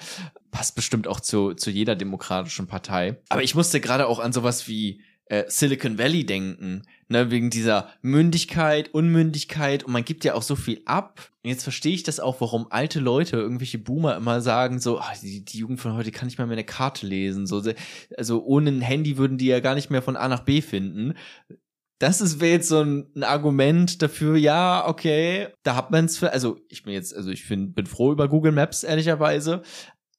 Passt bestimmt auch zu, zu jeder demokratischen Partei. Aber ich musste gerade auch an sowas wie äh, Silicon Valley denken, ne, wegen dieser Mündigkeit, Unmündigkeit und man gibt ja auch so viel ab. Und jetzt verstehe ich das auch, warum alte Leute, irgendwelche Boomer immer sagen so, ach, die, die Jugend von heute kann nicht mal mehr eine Karte lesen, so, also ohne ein Handy würden die ja gar nicht mehr von A nach B finden. Das ist jetzt so ein, ein, Argument dafür, ja, okay, da hat man es für, also ich bin jetzt, also ich find, bin froh über Google Maps, ehrlicherweise,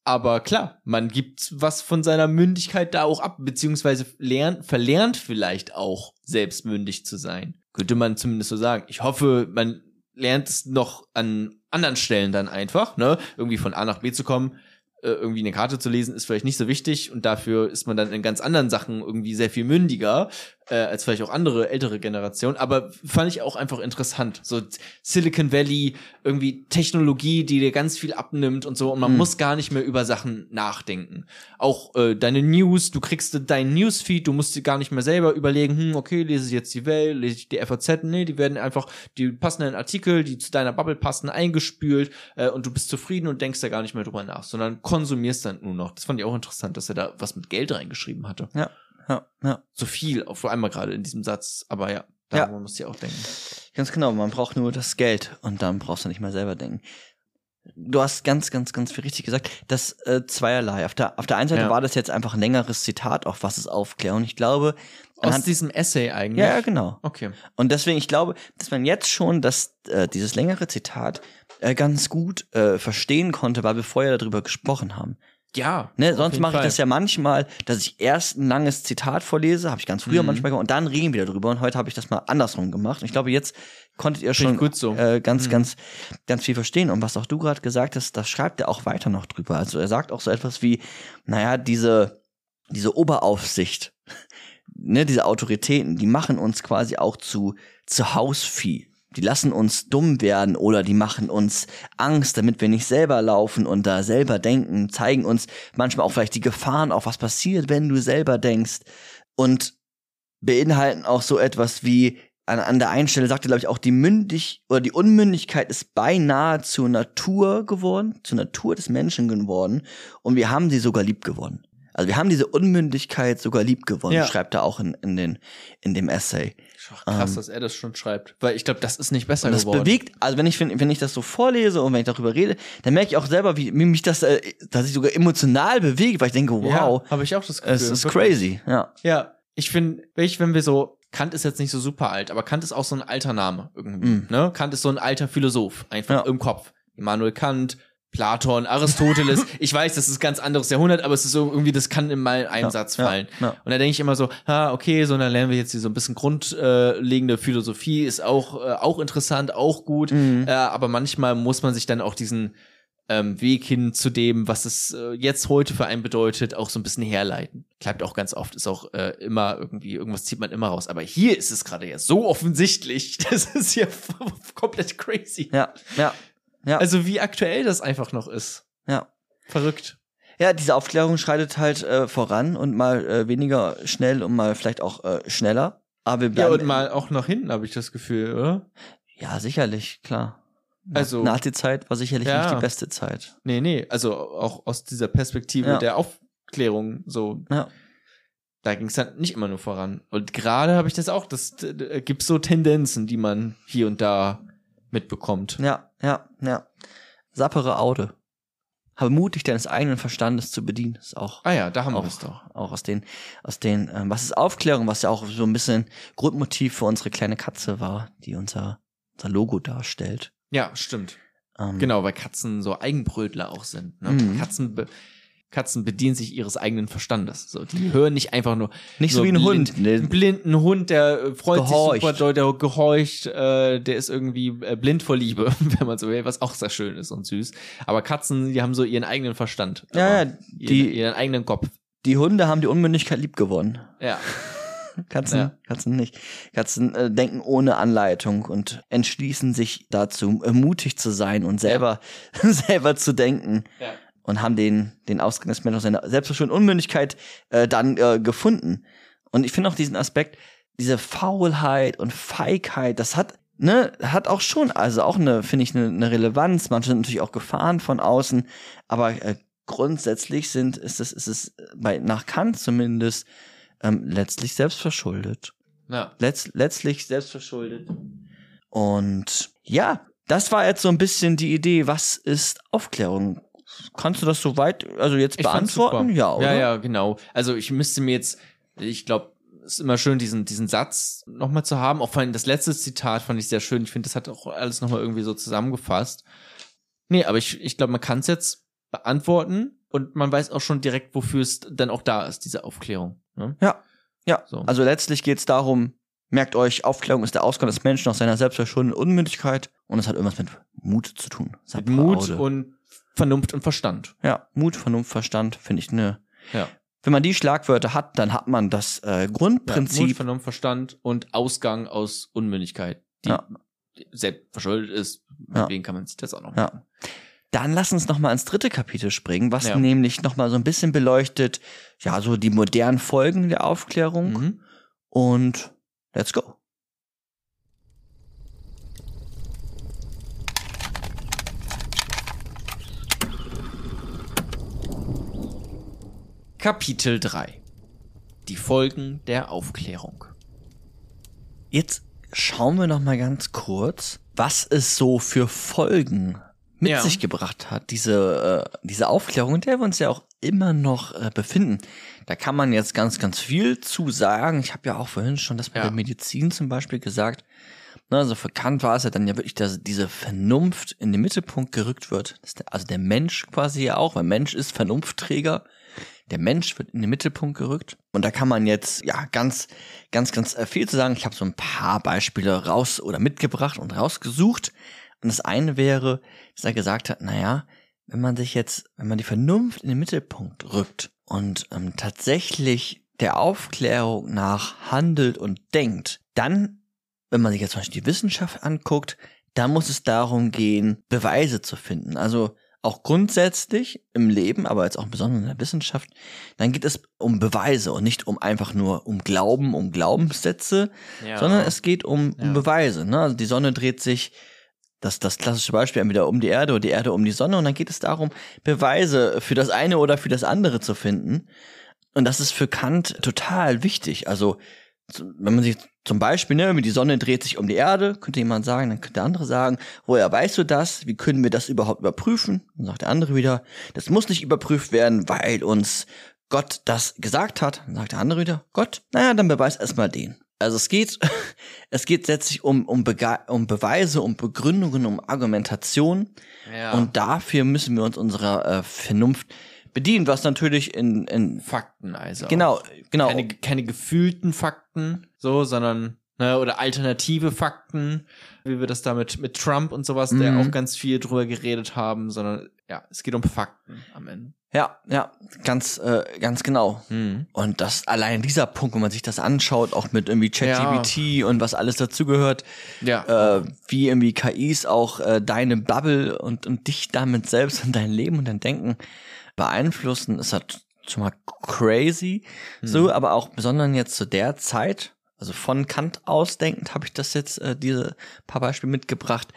aber klar, man gibt was von seiner Mündigkeit da auch ab, beziehungsweise lernt, verlernt vielleicht auch, selbstmündig zu sein. Könnte man zumindest so sagen. Ich hoffe, man lernt es noch an anderen Stellen dann einfach, ne? Irgendwie von A nach B zu kommen, äh, irgendwie eine Karte zu lesen, ist vielleicht nicht so wichtig und dafür ist man dann in ganz anderen Sachen irgendwie sehr viel mündiger äh, als vielleicht auch andere ältere Generationen. Aber fand ich auch einfach interessant. So Silicon Valley, irgendwie Technologie, die dir ganz viel abnimmt und so. Und man mhm. muss gar nicht mehr über Sachen nachdenken. Auch äh, deine News, du kriegst deinen Newsfeed, du musst dir gar nicht mehr selber überlegen, hm, okay, lese ich jetzt die Welt, lese ich die FAZ. Nee, die werden einfach die passenden Artikel, die zu deiner Bubble passen, eingespült äh, und du bist zufrieden und denkst da gar nicht mehr drüber nach, sondern konsumierst dann nur noch. Das fand ich auch interessant, dass er da was mit Geld reingeschrieben hatte. Ja ja, ja. So viel, vor allem gerade in diesem Satz. Aber ja, darüber ja. muss ich auch denken. Ganz genau, man braucht nur das Geld und dann brauchst du nicht mehr selber denken. Du hast ganz, ganz, ganz viel richtig gesagt. Das äh, zweierlei. Auf der, auf der einen Seite ja. war das jetzt einfach ein längeres Zitat, auf was es aufklärt. Und ich glaube, aus diesem Essay eigentlich. Ja, genau. Okay. Und deswegen, ich glaube, dass man jetzt schon das, äh, dieses längere Zitat äh, ganz gut äh, verstehen konnte, weil wir vorher darüber gesprochen haben. Ja. Ne, sonst mache ich das ja manchmal, dass ich erst ein langes Zitat vorlese, habe ich ganz früher mhm. manchmal gemacht, und dann reden wir darüber. Und heute habe ich das mal andersrum gemacht. Und ich glaube, jetzt konntet ihr schon so. äh, ganz, mhm. ganz, ganz viel verstehen. Und was auch du gerade gesagt hast, das schreibt er auch weiter noch drüber. Also er sagt auch so etwas wie, naja, diese, diese Oberaufsicht, ne, diese Autoritäten, die machen uns quasi auch zu, zu Hausvieh die lassen uns dumm werden oder die machen uns Angst, damit wir nicht selber laufen und da selber denken, zeigen uns manchmal auch vielleicht die Gefahren, auch was passiert, wenn du selber denkst und beinhalten auch so etwas wie an, an der einen Stelle sagte, glaube ich, auch die Mündig oder die Unmündigkeit ist beinahe zur Natur geworden, zur Natur des Menschen geworden und wir haben sie sogar lieb gewonnen. Also wir haben diese Unmündigkeit sogar lieb gewonnen, ja. schreibt er auch in, in, den, in dem Essay. Krass, ähm, dass er das schon schreibt. Weil ich glaube, das ist nicht besser das geworden. Das bewegt, also wenn ich, wenn ich das so vorlese und wenn ich darüber rede, dann merke ich auch selber, wie, wie mich das, äh, dass ich sogar emotional bewege, weil ich denke, wow. Ja, habe ich auch das Gefühl. Es ist crazy, ja. Ja, ich finde, wenn wir so, Kant ist jetzt nicht so super alt, aber Kant ist auch so ein alter Name irgendwie, mm. ne? Kant ist so ein alter Philosoph, einfach ja. im Kopf. Immanuel Kant, Platon, Aristoteles. ich weiß, das ist ein ganz anderes Jahrhundert, aber es ist so irgendwie, das kann in mal einen ja, Satz fallen. Ja, ja. Und da denke ich immer so, ha, okay, so dann lernen wir jetzt hier so ein bisschen grundlegende Philosophie, ist auch, äh, auch interessant, auch gut. Mhm. Äh, aber manchmal muss man sich dann auch diesen ähm, Weg hin zu dem, was es äh, jetzt heute für einen bedeutet, auch so ein bisschen herleiten. Bleibt auch ganz oft, ist auch äh, immer irgendwie, irgendwas zieht man immer raus. Aber hier ist es gerade ja so offensichtlich. Das ist ja komplett crazy. Ja, ja. Ja. Also wie aktuell das einfach noch ist. Ja. Verrückt. Ja, diese Aufklärung schreitet halt äh, voran und mal äh, weniger schnell und mal vielleicht auch äh, schneller. Aber wir bleiben ja, und mal auch nach hinten, habe ich das Gefühl, oder? Ja, sicherlich, klar. Also Nazi-Zeit war sicherlich ja. nicht die beste Zeit. Nee, nee, also auch aus dieser Perspektive ja. der Aufklärung so. Ja. Da ging es dann nicht immer nur voran. Und gerade habe ich das auch, das äh, gibt so Tendenzen, die man hier und da mitbekommt. Ja, ja, ja. Sappere Aude. Habe mutig deines eigenen Verstandes zu bedienen. Ist auch. Ah ja, da haben wir es doch. Auch aus den, aus den, ähm, was ist Aufklärung, was ja auch so ein bisschen Grundmotiv für unsere kleine Katze war, die unser, unser Logo darstellt. Ja, stimmt. Ähm, genau, weil Katzen so Eigenbrötler auch sind. Ne? Mhm. Katzen Katzen bedienen sich ihres eigenen Verstandes. So, die hören nicht einfach nur. Nicht so wie ein blind, Hund. Ne? Einen blinden Hund, der äh, freut gehorcht. sich super der gehorcht, äh, der ist irgendwie äh, blind vor Liebe, wenn man so will, was auch sehr schön ist und süß. Aber Katzen, die haben so ihren eigenen Verstand. Ja, ja die, ihren, ihren eigenen Kopf. Die Hunde haben die Unmündigkeit lieb gewonnen. Ja. Katzen, ja. Katzen nicht. Katzen äh, denken ohne Anleitung und entschließen sich dazu, äh, mutig zu sein und selber, ja. selber zu denken. Ja und haben den, den Ausgang des Menschen aus seiner selbstverschuldeten Unmündigkeit äh, dann äh, gefunden. Und ich finde auch diesen Aspekt, diese Faulheit und Feigheit, das hat ne, hat auch schon, also auch eine, finde ich, eine, eine Relevanz. Manche sind natürlich auch Gefahren von außen, aber äh, grundsätzlich sind, ist es, ist es bei, nach Kant zumindest ähm, letztlich selbstverschuldet. Ja. Letz, letztlich selbstverschuldet. Und ja, das war jetzt so ein bisschen die Idee, was ist Aufklärung? Kannst du das soweit, also jetzt Ich beantworten? Ja, oder? Ja, ja, genau. Also ich müsste mir jetzt, ich glaube, es ist immer schön, diesen, diesen Satz nochmal zu haben. Auch vor allem das letzte Zitat fand ich sehr schön. Ich finde, das hat auch alles nochmal irgendwie so zusammengefasst. Nee, aber ich, ich glaube, man kann es jetzt beantworten und man weiß auch schon direkt, wofür es dann auch da ist, diese Aufklärung. Ne? Ja, ja. So. Also letztlich geht es darum, merkt euch, Aufklärung ist der Ausgang des Menschen aus seiner selbstverschuldeten Unmündigkeit und es hat irgendwas mit Mut zu tun. Mit Mut Sapaude. und Vernunft und Verstand. Ja, Mut, Vernunft, Verstand, finde ich eine. Ja. Wenn man die Schlagwörter hat, dann hat man das äh, Ja, Grundprinzip. Mut, Vernunft, Verstand und Ausgang aus Unmündigkeit, die Ja. selbst verschuldet ist. Ja. Deswegen kann man sich das auch noch Ja. merken. Dann lass uns noch mal ins dritte Kapitel springen, was Ja. nämlich noch mal so ein bisschen beleuchtet, ja, so die modernen Folgen der Aufklärung Mhm. und let's go. Kapitel 3 Die Folgen der Aufklärung. Jetzt schauen wir noch mal ganz kurz, was es so für Folgen mit Ja. sich gebracht hat, diese, äh, diese Aufklärung, in der wir uns ja auch immer noch äh, befinden. Da kann man jetzt ganz, ganz viel zu sagen. Ich habe ja auch vorhin schon das mit Ja. der Medizin zum Beispiel gesagt. Ne, also für Kant war es ja dann ja wirklich, dass diese Vernunft in den Mittelpunkt gerückt wird. Der, also der Mensch quasi ja auch, weil Mensch ist Vernunftträger. Der Mensch wird in den Mittelpunkt gerückt. Und da kann man jetzt ja ganz, ganz, ganz äh, viel zu sagen. Ich habe so ein paar Beispiele raus oder mitgebracht und rausgesucht. Und das eine wäre, dass er gesagt hat, naja, wenn man sich jetzt, wenn man die Vernunft in den Mittelpunkt rückt und ähm, tatsächlich der Aufklärung nach handelt und denkt, dann, wenn man sich jetzt zum Beispiel die Wissenschaft anguckt, dann muss es darum gehen, Beweise zu finden. Also auch grundsätzlich im Leben, aber jetzt auch besonders in der Wissenschaft, dann geht es um Beweise und nicht um einfach nur um Glauben, um Glaubenssätze, Ja. sondern es geht um, um Ja. Beweise. Ne? Also die Sonne dreht sich, das, das klassische Beispiel, entweder um die Erde oder die Erde um die Sonne. Und dann geht es darum, Beweise für das eine oder für das andere zu finden. Und das ist für Kant total wichtig. Also, wenn man sich zum Beispiel, ne, irgendwie die Sonne dreht sich um die Erde, könnte jemand sagen, dann könnte der andere sagen, woher weißt du das? Wie können wir das überhaupt überprüfen? Dann sagt der andere wieder, das muss nicht überprüft werden, weil uns Gott das gesagt hat. Dann sagt der andere wieder, Gott, naja, dann beweis erstmal den. Also es geht, es geht letztlich um, um, Bega um Beweise, um Begründungen, um Argumentation. ja. Und dafür müssen wir uns unserer äh, Vernunft bedienen, was natürlich in, in Fakten also. genau, genau. Keine, keine gefühlten Fakten, so, sondern, ne, oder alternative Fakten, wie wir das da mit, mit Trump und sowas, der Mhm. auch ganz viel drüber geredet haben, sondern, ja, es geht um Fakten am Ende. Ja, ja, ganz, äh, ganz genau. Mhm. Und das allein dieser Punkt, wenn man sich das anschaut, auch mit irgendwie ChatGPT und was alles dazugehört, Ja. äh, wie irgendwie KIs auch äh, deine Bubble und, und dich damit selbst und dein Leben und dein Denken beeinflussen, ist halt schon mal crazy. So, aber auch besonders jetzt zu der Zeit, also von Kant ausdenkend, habe ich das jetzt, äh, diese paar Beispiele mitgebracht.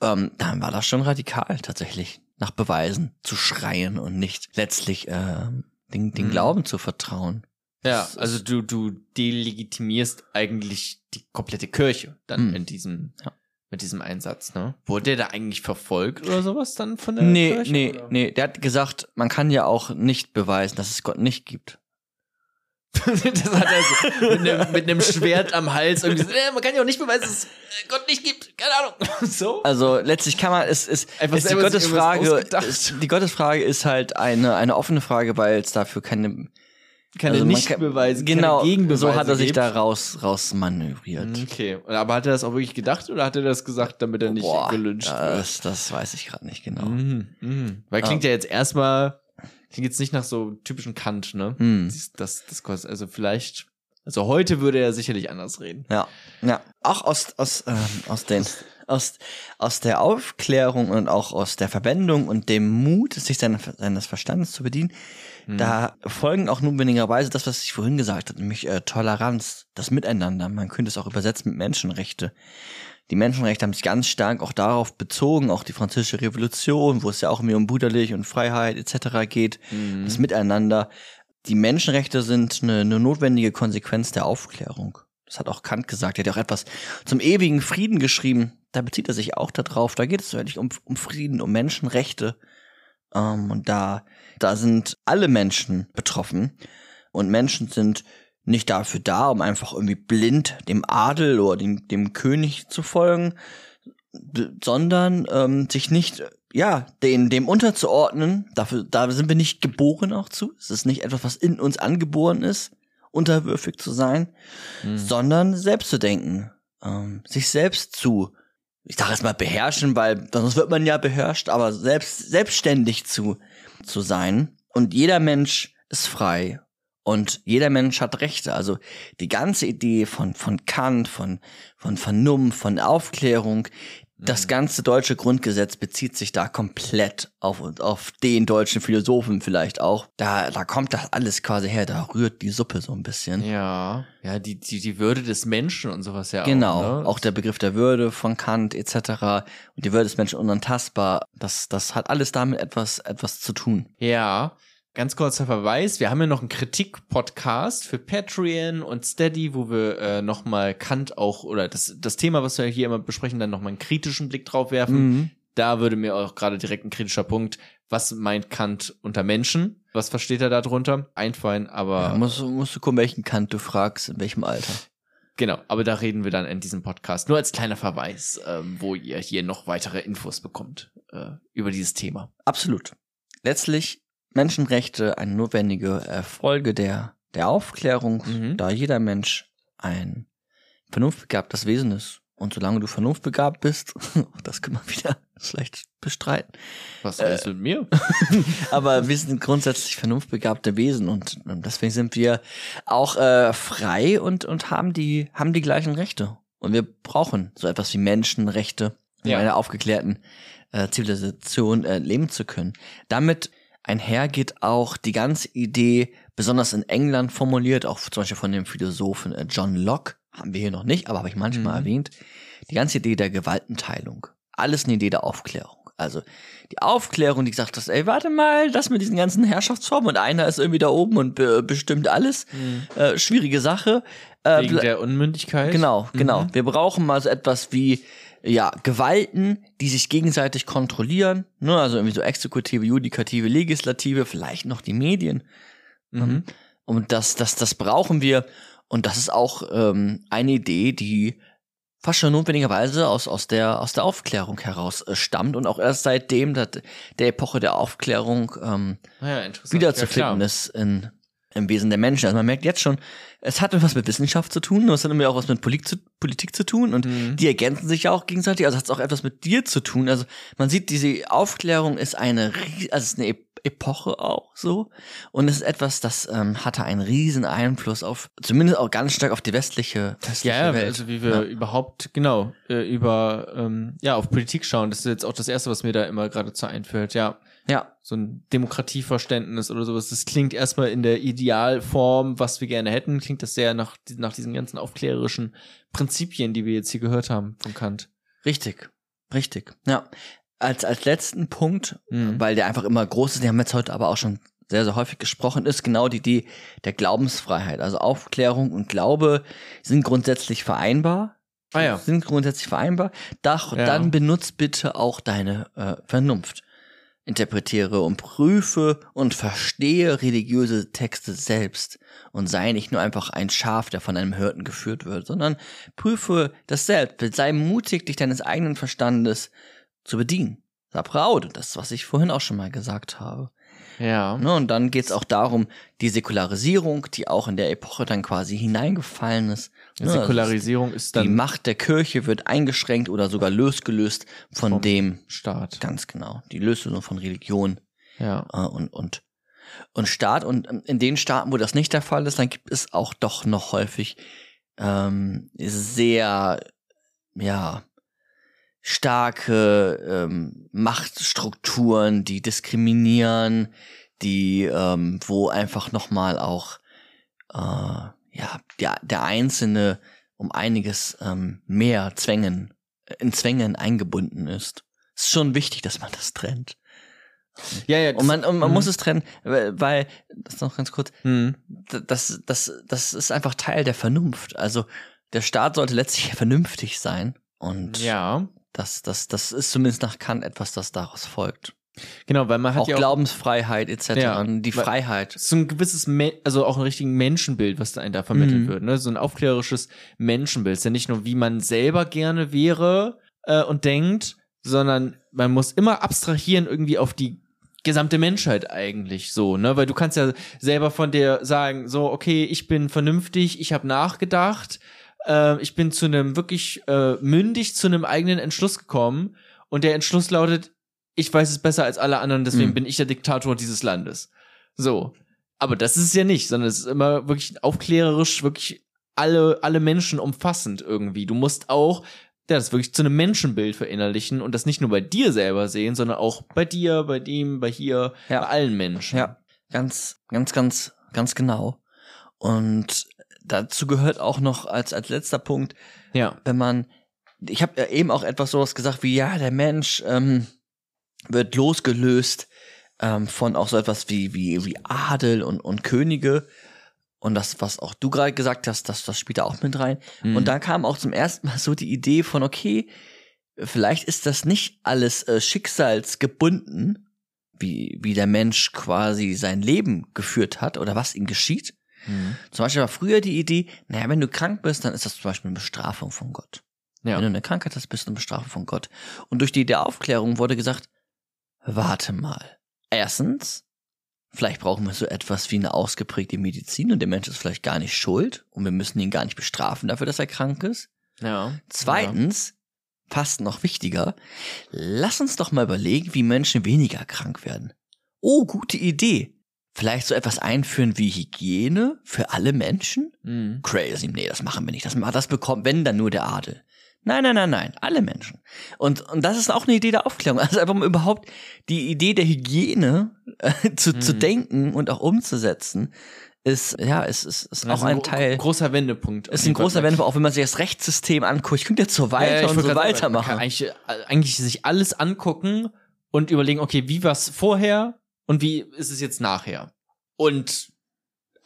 Ähm, dann war das schon radikal tatsächlich, nach Beweisen zu schreien und nicht letztlich ähm, den, den Mhm. Glauben zu vertrauen. Ja, also du, du delegitimierst eigentlich die komplette Kirche dann Hm. in diesem, Ja. Mit diesem Einsatz, ne? Wurde der da eigentlich verfolgt oder sowas dann von der Nee, Kirche? nee, oder? nee. Der hat gesagt, man kann ja auch nicht beweisen, dass es Gott nicht gibt. das hat er so mit einem, mit einem Schwert am Hals irgendwie so, äh, man kann ja auch nicht beweisen, dass es Gott nicht gibt. Keine Ahnung. So? Also letztlich kann man, es ist, Einfach ist die Gottesfrage, ist, die Gottesfrage ist halt eine, eine offene Frage, weil es dafür keine, keine also Nichtbeweise, genau, Gegenbeweise so hat er sich gibt. da raus, raus manövriert. Okay, aber hat er das auch wirklich gedacht oder hat er das gesagt, damit er nicht Boah, gelünscht wird? das, das weiß ich gerade nicht genau. Mhm, mhm. Weil klingt ja jetzt erstmal, klingt jetzt nicht nach so typischen Kant, ne? Hm. Das, das, das also vielleicht, also heute würde er sicherlich anders reden. Ja, ja. Auch aus, aus, ähm, aus den, aus, aus der Aufklärung und auch aus der Verwendung und dem Mut, sich seines Verstandes zu bedienen, da folgen auch notwendigerweise das, was ich vorhin gesagt habe, nämlich äh, Toleranz, das Miteinander. Man könnte es auch übersetzen mit Menschenrechte. die Menschenrechte haben sich ganz stark auch darauf bezogen, auch die französische Revolution, wo es ja auch mehr um Brüderlich und Freiheit etc. geht, mhm. das Miteinander. Die Menschenrechte sind eine, eine notwendige Konsequenz der Aufklärung. Das hat auch Kant gesagt. Er hat auch etwas zum ewigen Frieden geschrieben. Da bezieht er sich auch darauf. Da geht es eigentlich um, um Frieden, um Menschenrechte. Ähm, und da, da sind alle Menschen betroffen. Und Menschen sind nicht dafür da, um einfach irgendwie blind dem Adel oder dem, dem König zu folgen, sondern ähm, sich nicht ja den dem unterzuordnen. Dafür da sind wir nicht geboren auch zu. Es ist nicht etwas, was in uns angeboren ist, unterwürfig zu sein, hm. sondern selbst zu denken, ähm, sich selbst zu ich sage es mal beherrschen, weil sonst wird man ja beherrscht, aber selbst selbstständig zu zu sein und jeder Mensch ist frei und jeder Mensch hat Rechte. Also die ganze Idee von, von Kant, von, von Vernunft, von Aufklärung, das mhm. ganze deutsche Grundgesetz bezieht sich da komplett auf, auf den deutschen Philosophen vielleicht auch. Da, da kommt das alles quasi her, da rührt die Suppe so ein bisschen. Ja, ja, die, die, die Würde des Menschen und sowas ja genau, auch. Genau, ne? auch der Begriff der Würde von Kant etc. Und die Würde des Menschen unantastbar. Das, das hat alles damit etwas, etwas zu tun. Ja, Ganz kurzer Verweis, wir haben ja noch einen Kritik-Podcast für Patreon und Steady, wo wir äh, nochmal Kant auch, oder das, das Thema, was wir hier immer besprechen, dann nochmal einen kritischen Blick drauf werfen. Mhm. Da würde mir auch gerade direkt ein kritischer Punkt, was meint Kant unter Menschen? Was versteht er darunter? Einfallen, aber... Ja, musst, musst du gucken, welchen Kant du fragst, in welchem Alter. Genau, aber da reden wir dann in diesem Podcast. Nur als kleiner Verweis, ähm, wo ihr hier noch weitere Infos bekommt äh, über dieses Thema. Absolut. Letztlich Menschenrechte eine notwendige Folge der, der Aufklärung, mhm. da jeder Mensch ein vernunftbegabtes Wesen ist. Und solange du vernunftbegabt bist, das kann man wieder vielleicht bestreiten. Was heißt äh, mit mir? aber wir sind grundsätzlich vernunftbegabte Wesen und deswegen sind wir auch äh, frei und, und haben die, haben die gleichen Rechte. Und wir brauchen so etwas wie Menschenrechte, um ja. einer aufgeklärten äh, Zivilisation äh, leben zu können. Damit einhergeht auch die ganze Idee, besonders in England formuliert, auch zum Beispiel von dem Philosophen äh, John Locke, haben wir hier noch nicht, aber habe ich manchmal mhm. erwähnt, die ganze Idee der Gewaltenteilung. Alles eine Idee der Aufklärung. Also die Aufklärung, die gesagt hat, ey, warte mal, das mit diesen ganzen Herrschaftsformen und einer ist irgendwie da oben und be bestimmt alles. Mhm. Äh, schwierige Sache. Äh, Wegen der Unmündigkeit. Genau, genau. Mhm. Wir brauchen mal so etwas wie ja, Gewalten, die sich gegenseitig kontrollieren, ne, also irgendwie so Exekutive, Judikative, Legislative, vielleicht noch die Medien. Mhm. Ähm, und das, das, das brauchen wir. Und das ist auch ähm, eine Idee, die fast schon notwendigerweise aus, aus, der, aus der Aufklärung heraus äh, stammt und auch erst seitdem der, der Epoche der Aufklärung ähm, ja, wiederzufinden ja, ist in, im Wesen der Menschen. Also man merkt jetzt schon, es hat etwas mit Wissenschaft zu tun, es hat immer auch was mit Politik zu, Politik zu tun und mhm. die ergänzen sich ja auch gegenseitig, also hat es auch etwas mit dir zu tun. Also man sieht, diese Aufklärung ist eine, also ist eine Epoche auch so und es ist etwas, das ähm, hatte einen riesen Einfluss auf, zumindest auch ganz stark auf die westliche, westliche ja, Welt. also wie wir ja. überhaupt, genau, äh, über, ähm, ja, auf Politik schauen, das ist jetzt auch das Erste, was mir da immer gerade zu einfällt, ja. Ja. So ein Demokratieverständnis oder sowas. Das klingt erstmal in der Idealform, was wir gerne hätten, klingt das sehr nach, nach diesen ganzen aufklärerischen Prinzipien, die wir jetzt hier gehört haben von Kant. Richtig. Richtig. Ja. Als, als letzten Punkt, mhm. weil der einfach immer groß ist, den haben wir jetzt heute aber auch schon sehr, sehr häufig gesprochen, ist genau die Idee der Glaubensfreiheit. Also Aufklärung und Glaube sind grundsätzlich vereinbar. Ah ja. Sind grundsätzlich vereinbar. Doch, ja. Dann benutzt bitte auch deine äh, Vernunft interpretiere und prüfe und verstehe religiöse Texte selbst und sei nicht nur einfach ein Schaf, der von einem Hirten geführt wird, sondern prüfe das selbst. Sei mutig, dich deines eigenen Verstandes zu bedienen. Sei proud, das, was ich vorhin auch schon mal gesagt habe. Ja. Ne, und dann geht's auch darum, die Säkularisierung, die auch in der Epoche dann quasi hineingefallen ist. Ne, Säkularisierung ist dann. Die Macht der Kirche wird eingeschränkt oder sogar losgelöst von dem Staat. Ganz genau. Die Lösung von Religion. Ja. Äh, und, und, und Staat. Und in den Staaten, wo das nicht der Fall ist, dann gibt es auch doch noch häufig ähm, sehr, ja, starke ähm, Machtstrukturen, die diskriminieren, die ähm, wo einfach noch mal auch äh, ja der der Einzelne um einiges ähm, mehr Zwängen in Zwängen eingebunden ist. Ist schon wichtig, dass man das trennt. Ja, ja. Und man, und man muss es trennen, weil, das noch ganz kurz, Mhm. das, das, das ist einfach Teil der Vernunft. Also der Staat sollte letztlich vernünftig sein. Und Ja, das, das, das ist zumindest nach Kant etwas, das daraus folgt. Genau, weil man hat Auch ja auch Glaubensfreiheit etc. Ja, die weil- Freiheit. so ein gewisses, Me also auch ein richtigen Menschenbild, was da einem da vermittelt Mhm. wird, ne? So ein aufklärerisches Menschenbild. Ist ja nicht nur, wie man selber gerne wäre äh, und denkt, sondern man muss immer abstrahieren irgendwie auf die gesamte Menschheit eigentlich so, ne? Weil du kannst ja selber von dir sagen, so, okay, ich bin vernünftig, ich habe nachgedacht, äh, ich bin zu einem wirklich äh, mündig zu einem eigenen Entschluss gekommen und der Entschluss lautet, ich weiß es besser als alle anderen, deswegen Mhm. bin ich der Diktator dieses Landes. So. Aber das ist es ja nicht, sondern es ist immer wirklich aufklärerisch, wirklich alle, alle Menschen umfassend irgendwie. Du musst auch ja, das wirklich zu einem Menschenbild verinnerlichen und das nicht nur bei dir selber sehen, sondern auch bei dir, bei dem, bei hier, Ja. bei allen Menschen. Ja, ganz, ganz, ganz, ganz genau. Und dazu gehört auch noch als, als letzter Punkt, Ja. wenn man, ich habe ja eben auch etwas sowas gesagt wie, ja, der Mensch ähm, wird losgelöst ähm, von auch so etwas wie, wie, wie Adel und, und Könige. Und das, was auch du gerade gesagt hast, das, das spielt da auch mit rein. Mhm. Und da kam auch zum ersten Mal so die Idee von, okay, vielleicht ist das nicht alles äh, schicksalsgebunden, wie, wie der Mensch quasi sein Leben geführt hat oder was ihm geschieht. Mhm. Zum Beispiel war früher die Idee, naja, wenn du krank bist, dann ist das zum Beispiel eine Bestrafung von Gott. Wenn du Ja. eine Krankheit hast, bist du eine Bestrafung von Gott. Und durch die der Aufklärung wurde gesagt, warte mal. Erstens, vielleicht brauchen wir so etwas wie eine ausgeprägte Medizin und der Mensch ist vielleicht gar nicht schuld und wir müssen ihn gar nicht bestrafen dafür, dass er krank ist. Ja. Zweitens, fast noch wichtiger, lass uns doch mal überlegen, wie Menschen weniger krank werden. Oh, gute Idee. Vielleicht so etwas einführen wie Hygiene für alle Menschen? Mhm. Crazy, nee, das machen wir nicht. Das, das bekommt, wenn dann nur der Adel. Nein, nein, nein, nein, alle Menschen. Und, und das ist auch eine Idee der Aufklärung. Also einfach mal überhaupt die Idee der Hygiene äh, zu, zu Mhm. denken und auch umzusetzen, ist, ja, ist, ist, ist Also auch ein gro- Teil. Großer Wendepunkt. ist ein großer Wendepunkt, auch wenn man sich das Rechtssystem anguckt. Ich könnte jetzt so weiter Ja, ja, ich und so weitermachen. Man kann eigentlich, äh, eigentlich sich alles angucken und überlegen, okay, wie war's vorher und wie ist es jetzt nachher? Und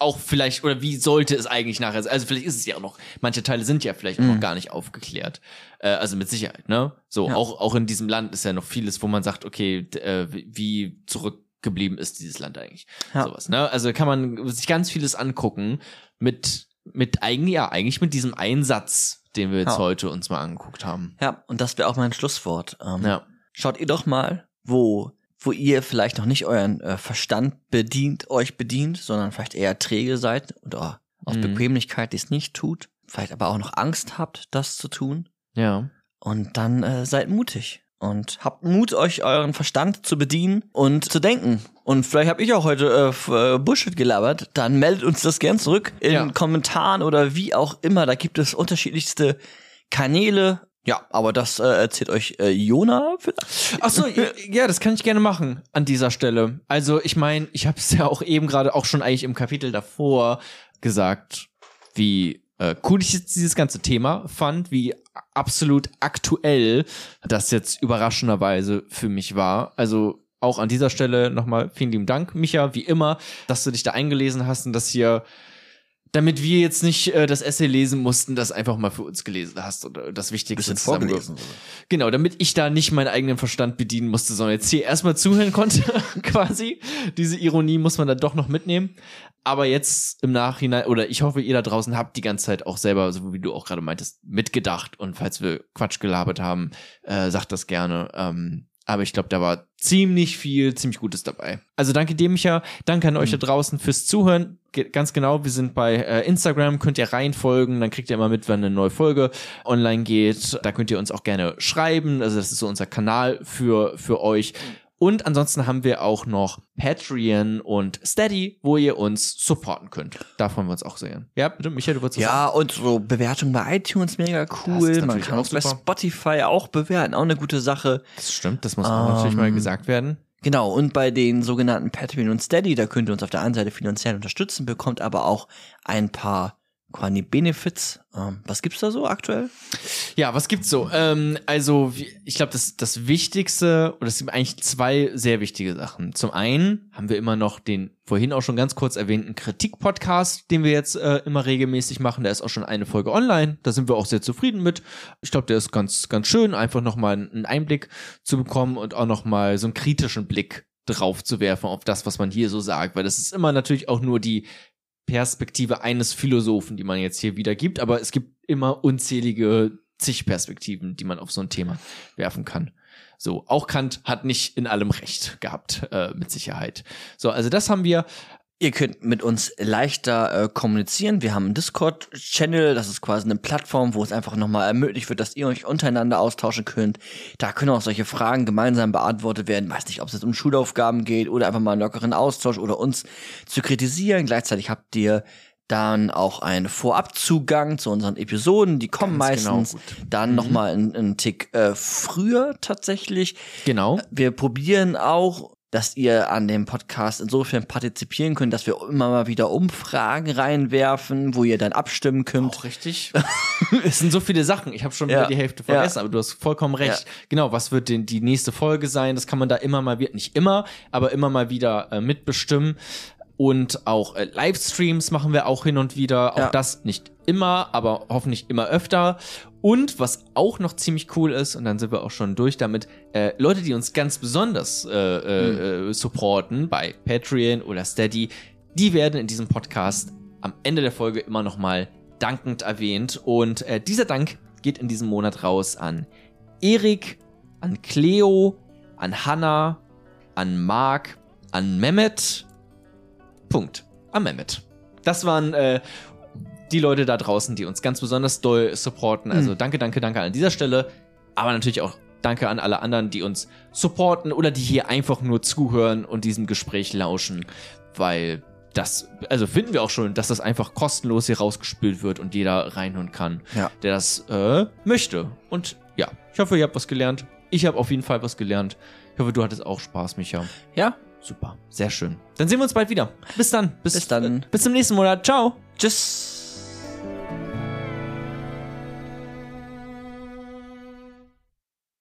auch vielleicht, oder wie sollte es eigentlich nachher sein? Also vielleicht ist es ja auch noch, manche Teile sind ja vielleicht auch Mhm. noch gar nicht aufgeklärt. Äh, also mit Sicherheit, ne? So, Ja. auch, auch in diesem Land ist ja noch vieles, wo man sagt, okay, äh, wie- wie zurückgeblieben ist dieses Land eigentlich? Ja. Sowas, ne? Also kann man sich ganz vieles angucken mit, mit eigentlich, ja, eigentlich mit diesem Einsatz, den wir jetzt Ja. heute uns mal angeguckt haben. Ja, und das wäre auch mein Schlusswort. Ähm, Ja. Schaut ihr doch mal, wo, wo ihr vielleicht noch nicht euren äh, Verstand bedient, euch bedient, sondern vielleicht eher träge seid oder aus Mhm. Bequemlichkeit dies nicht tut, vielleicht aber auch noch Angst habt, das zu tun. Ja. Und dann äh, seid mutig und habt Mut, euch euren Verstand zu bedienen und zu denken. Und vielleicht habe ich auch heute äh, äh, Bullshit gelabert. Dann meldet uns das gern zurück in Ja. Kommentaren oder wie auch immer. Da gibt es unterschiedlichste Kanäle. Ja, aber das äh, erzählt euch äh, Jona vielleicht. Ach so, ja, das kann ich gerne machen an dieser Stelle. Also ich meine, ich habe es ja auch eben gerade auch schon eigentlich im Kapitel davor gesagt, wie äh, cool ich jetzt dieses ganze Thema fand, wie absolut aktuell das jetzt überraschenderweise für mich war. Also auch an dieser Stelle nochmal vielen lieben Dank, Micha, wie immer, dass du dich da eingelesen hast und dass hier damit wir jetzt nicht äh, das Essay lesen mussten, das einfach mal für uns gelesen hast oder das Wichtigste Bisschen vorgelesen. Genau, damit ich da nicht meinen eigenen Verstand bedienen musste, sondern jetzt hier erstmal zuhören konnte, quasi. Diese Ironie muss man dann doch noch mitnehmen. Aber jetzt im Nachhinein, oder ich hoffe, ihr da draußen habt die ganze Zeit auch selber, so wie du auch gerade meintest, mitgedacht. Und falls wir Quatsch gelabert haben, äh, sagt das gerne. Ähm, aber ich glaube, da war ziemlich viel, ziemlich Gutes dabei. Also danke dir, Micha. Danke an euch da draußen fürs Zuhören. Ge ganz genau, wir sind bei äh, Instagram, könnt ihr reinfolgen, dann kriegt ihr immer mit, wenn eine neue Folge online geht. Da könnt ihr uns auch gerne schreiben. Also das ist so unser Kanal für, für euch. Und ansonsten haben wir auch noch Patreon und Steady, wo ihr uns supporten könnt. Da freuen wir uns auch sehr. Ja, bitte, Michael, du würdest was Ja, und so Bewertungen bei iTunes mega cool. Man kann auch uns bei. Spotify auch bewerten, auch eine gute Sache. Das stimmt, das muss auch natürlich mal Ähm, gesagt werden. Genau, und bei den sogenannten Patreon und Steady, da könnt ihr uns auf der einen Seite finanziell unterstützen, bekommt aber auch ein paar quasi Benefits. Ähm, was gibt's da so aktuell? Ja, was gibt's so? Ähm, also, ich glaube, das, das Wichtigste, oder es gibt eigentlich zwei sehr wichtige Sachen. Zum einen haben wir immer noch den vorhin auch schon ganz kurz erwähnten Kritik-Podcast, den wir jetzt äh, immer regelmäßig machen. Da ist auch schon eine Folge online. Da sind wir auch sehr zufrieden mit. Ich glaube, der ist ganz, ganz schön, einfach nochmal einen Einblick zu bekommen und auch nochmal so einen kritischen Blick drauf zu werfen auf das, was man hier so sagt, weil das ist immer natürlich auch nur die Perspektive eines Philosophen, die man jetzt hier wieder gibt, aber es gibt immer unzählige zig Perspektiven, die man auf so ein Thema werfen kann. So, auch Kant hat nicht in allem recht gehabt, äh, mit Sicherheit. So, also das haben wir. Ihr könnt mit uns leichter äh, kommunizieren. Wir haben einen Discord-Channel, das ist quasi eine Plattform, wo es einfach nochmal ermöglicht wird, dass ihr euch untereinander austauschen könnt. Da können auch solche Fragen gemeinsam beantwortet werden. Weiß nicht, ob es jetzt um Schulaufgaben geht oder einfach mal einen lockeren Austausch oder uns zu kritisieren. Gleichzeitig habt ihr dann auch einen Vorabzugang zu unseren Episoden, die kommen Ganz genau, meistens genau dann mhm. noch einen, einen Tick äh, früher tatsächlich. Genau. Wir probieren auch dass ihr an dem Podcast insofern partizipieren könnt, dass wir immer mal wieder Umfragen reinwerfen, wo ihr dann abstimmen könnt. Auch richtig. es sind so viele Sachen. Ich habe schon ja. wieder die Hälfte vergessen, ja. aber du hast vollkommen recht. Ja. Genau, was wird denn die nächste Folge sein? Das kann man da immer mal wieder, nicht immer, aber immer mal wieder äh, mitbestimmen. Und auch äh, Livestreams machen wir auch hin und wieder. Auch das nicht immer, aber hoffentlich immer öfter. Und was auch noch ziemlich cool ist, und dann sind wir auch schon durch damit, äh, Leute, die uns ganz besonders äh, mhm. supporten bei Patreon oder Steady, die werden in diesem Podcast am Ende der Folge immer noch mal dankend erwähnt. Und äh, dieser Dank geht in diesem Monat raus an Erik, an Cleo, an Hannah, an Mark, an Mehmet. Punkt. An Mehmet. Das waren äh, die Leute da draußen, die uns ganz besonders doll supporten. Also mhm. danke, danke, danke an dieser Stelle. Aber natürlich auch danke an alle anderen, die uns supporten oder die hier einfach nur zuhören und diesem Gespräch lauschen, weil das, also finden wir auch schon, dass das einfach kostenlos hier rausgespült wird und jeder reinhören kann, ja. der das äh, möchte. Und ja, ich hoffe, ihr habt was gelernt. Ich habe auf jeden Fall was gelernt. Ich hoffe, du hattest auch Spaß, Micha. Ja. Super, sehr schön. Dann sehen wir uns bald wieder. Bis dann. Bis, bis dann. Äh, bis zum nächsten Monat. Ciao. Tschüss.